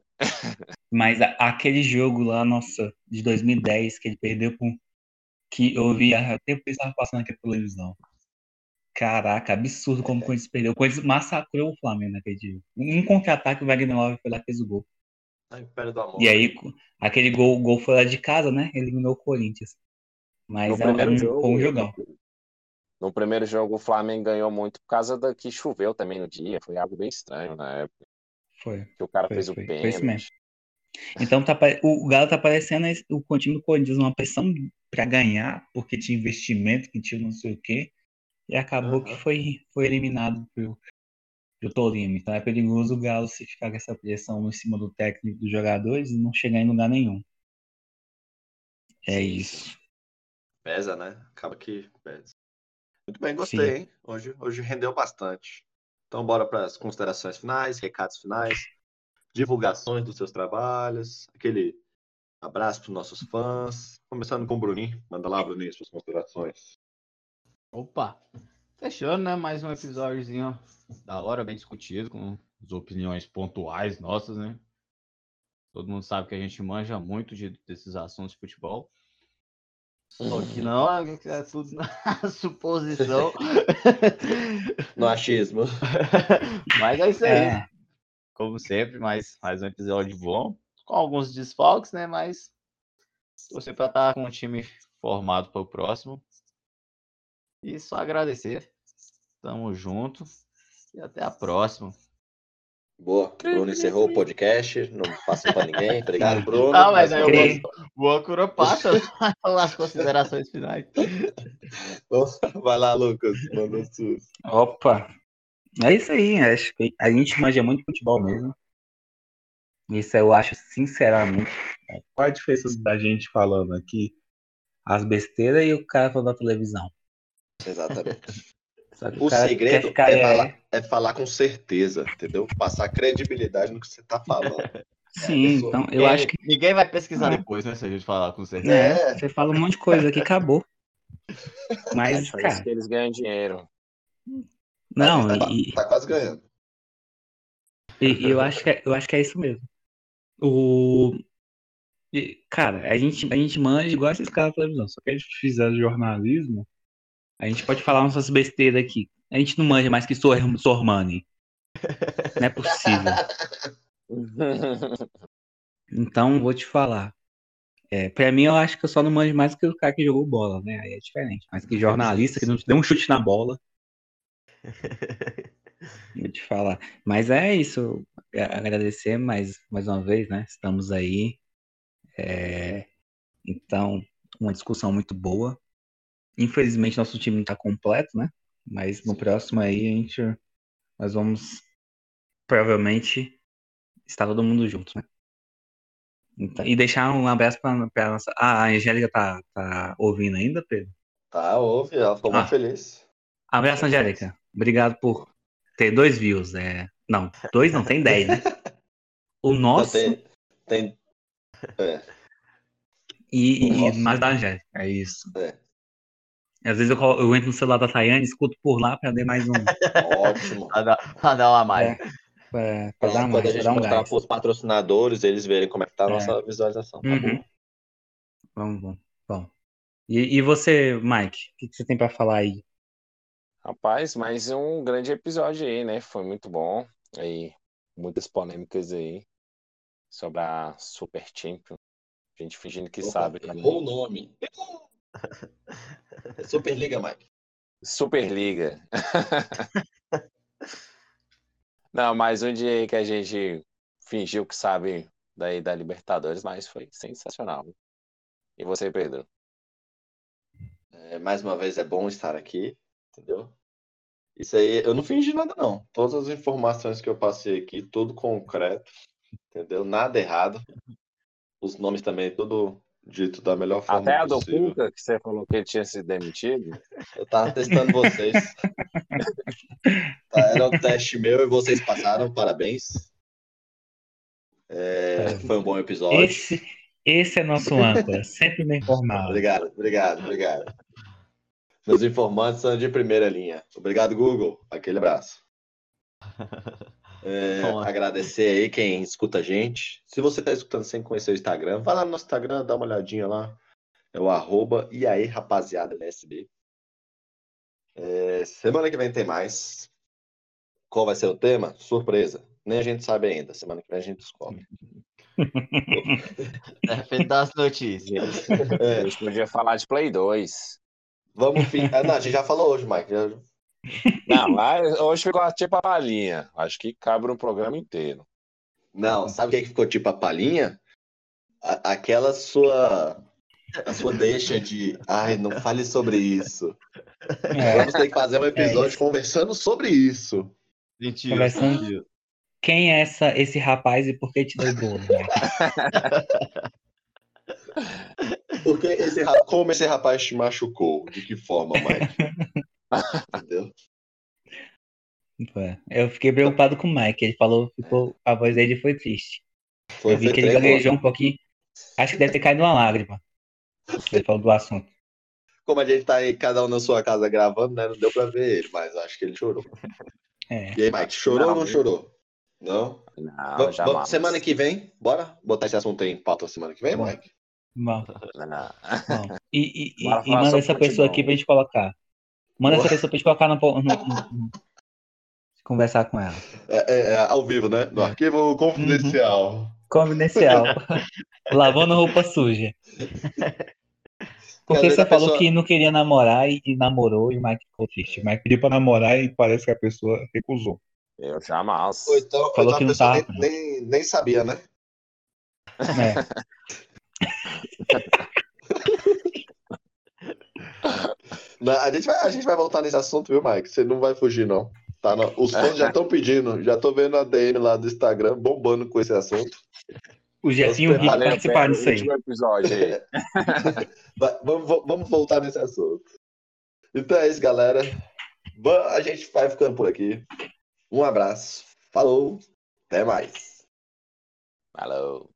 Mas a, aquele jogo lá, nossa, de 2010, que ele perdeu com. Que eu vi até tempo que estava passando aqui na televisão. Caraca, absurdo como o Corinthians perdeu. O Corinthians massacrou o Flamengo naquele dia. Um contra-ataque, o Wagner Love foi lá e fez o gol. e aí, aquele gol, gol foi lá de casa, né? Eliminou o Corinthians. Mas é, um, jogo, foi um jogão. No primeiro jogo, o Flamengo ganhou muito por causa da que choveu também no dia. Foi algo bem estranho na época. Foi. Que o cara foi, fez o pênalti. Foi isso Então tá, o Galo tá parecendo o time do Corinthians, uma pressão para ganhar, porque tinha investimento, que tinha não sei o quê. E acabou uhum. que foi, foi eliminado pelo, pelo Tolima. Então é perigoso o Galo se ficar com essa pressão em cima do técnico dos jogadores e não chegar em lugar nenhum. É isso. Pesa, né? Acaba que pesa. Muito bem, gostei, Sim. hein? Hoje, hoje rendeu bastante. Então, bora para as considerações finais, recados finais, divulgações dos seus trabalhos, aquele abraço para os nossos fãs. Começando com o Bruninho. Manda lá, Bruninho, suas considerações. Opa! Fechando, né? Mais um episódiozinho da hora, bem discutido, com as opiniões pontuais nossas, né? Todo mundo sabe que a gente manja muito de, desses assuntos de futebol. Só que não, é tudo na suposição. no achismo. Mas é isso aí. É. Como sempre, mais, mais um episódio bom. Com alguns desfalques, né? Mas você para estar com um time formado para o próximo. E só agradecer. Tamo junto. E até a próxima. Boa. Bruno encerrou o podcast. Não passa para ninguém. Obrigado, Bruno. Ah, mas aí o, o âncora passa as considerações finais. Vai lá, Lucas. Manda. Opa. É isso aí. Acho que a gente manja muito futebol mesmo. Isso eu acho, sinceramente. Qual a diferença da gente falando aqui? As besteiras e o cara falando na televisão. Exatamente. O, o segredo é falar, é falar, com certeza, entendeu? Passar credibilidade no que você está falando. Sim, então eu é, acho que. Ninguém vai pesquisar é. depois, né? Se a gente falar com certeza. É, você fala um monte de coisa aqui, acabou. Mas, é, cara. que eles ganham dinheiro. Não, tá, e... tá quase ganhando. E, eu, acho que é, eu acho que é isso mesmo. O. Cara, a gente, a gente manja igual esses caras da televisão. Só que eles fizeram jornalismo a gente pode falar nossas besteiras aqui. A gente não manja mais que Sor Sormani. Não é possível. Então, vou te falar. É, pra mim, eu acho que eu só não manjo mais que o cara que jogou bola, né? Aí é diferente. Mas que jornalista que não te deu um chute na bola. Vou te falar. Mas é isso. Agradecer mais, mais uma vez, né? Estamos aí. É... Então, uma discussão muito boa. Infelizmente, nosso time não está completo, né? Mas no próximo aí a gente. Nós vamos provavelmente estar todo mundo junto, né? Então, e deixar um abraço para nossa. Ah, a Angélica tá, tá ouvindo ainda, Pedro? Tá, ouve, ela ficou ah. muito feliz. Abraço, Angélica. Obrigado por ter dois views. É... Não, dois não, tem dez, né? O nosso. Não, tem. tem... É. E, e mais da Angélica, é isso. É. Às vezes eu, eu entro no celular da Tayane, escuto por lá para dar mais um. Ótimo. pra, dar, dar uma mais. É. É, pra dar mais, quando a gente um mostrar para os patrocinadores, eles verem como é que tá a nossa é. visualização. Tá uhum. bom? Vamos, vamos. Bom. E, e você, Mike, o que, que você tem para falar aí? Rapaz, mais um grande episódio aí, né? Foi muito bom. Aí, muitas polêmicas aí sobre a Super Champion. A gente fingindo que Opa, sabe. Errou o nome. Superliga, Mike. Superliga. Não, mais um dia aí que a gente fingiu que sabe daí da Libertadores, mas foi sensacional. E você, Pedro? É, mais uma vez é bom estar aqui, entendeu? Isso aí, eu não fingi nada não. Todas as informações que eu passei aqui, tudo concreto, entendeu? Nada errado. Os nomes também, tudo dito da melhor forma Até a possível. do Cuca, que você falou que ele tinha sido demitido. Eu tava testando vocês. tá, era um teste meu e vocês passaram, parabéns. É, foi um bom episódio. Esse, esse é nosso âncora, sempre bem informado. Obrigado, obrigado, obrigado. Meus informantes são de primeira linha. Obrigado, Google. Aquele abraço. É, agradecer aí quem escuta a gente. Se você está escutando sem conhecer o Instagram, vai lá no nosso Instagram, dá uma olhadinha lá. É o arroba e aí, rapaziada, LSB. É, semana que vem tem mais. Qual vai ser o tema? Surpresa. Nem a gente sabe ainda. Semana que vem a gente descobre. Depende das notícias. É. A gente podia falar de Play 2. Vamos. Ah, não, a gente já falou hoje, Mike. Já... Não, mas hoje ficou tipo a palhinha. Acho que cabe um programa inteiro. Não, sabe o que ficou tipo a palhinha? A, aquela sua. A sua deixa de. Ai, não fale sobre isso. É. Vamos ter que fazer um episódio é conversando sobre isso. Mentira. Conversando. Quem é essa, esse rapaz e por que te deu bolo? Né? Porque esse, como esse rapaz te machucou? De que forma, Mike? Entendeu? Eu fiquei preocupado com o Mike. Ele falou, ficou, a voz dele foi triste. Foi, eu vi que ele gaguejou um pouquinho. Acho que deve ter caído uma lágrima. Ele falou do assunto. Como a gente tá aí, cada um na sua casa gravando, né? Não deu pra ver ele, mas acho que ele chorou. É. E aí, Mike, chorou não, ou não chorou? Não? Não, já Semana que vem, bora botar esse assunto aí em pauta semana que vem, Mike? Bom. Bom. E, e, e, e manda essa pessoa aqui pra gente colocar. Manda essa pessoa pra gente colocar no, no, no, conversar com ela. É, é, é, ao vivo, né? No arquivo confidencial. Uhum. Confidencial. Lavando roupa suja. Porque você falou pessoa... que não queria namorar e, namorou e o Mike ficou triste. O Mike pediu pra namorar e parece que a pessoa recusou. Eu jamais. Ou então, falou então que não tava. Nem, nem, nem sabia, né? É. a, gente vai, a gente vai voltar nesse assunto, viu, Mike? Você não vai fugir, não. Tá no, os fãs já estão pedindo, já tô vendo a DM lá do Instagram bombando com esse assunto. O Jefinho e o participaram disso aí. Episódio aí. vamos, vamos voltar nesse assunto. Então é isso, galera. A gente vai ficando por aqui. Um abraço. Falou. Até mais. Falou.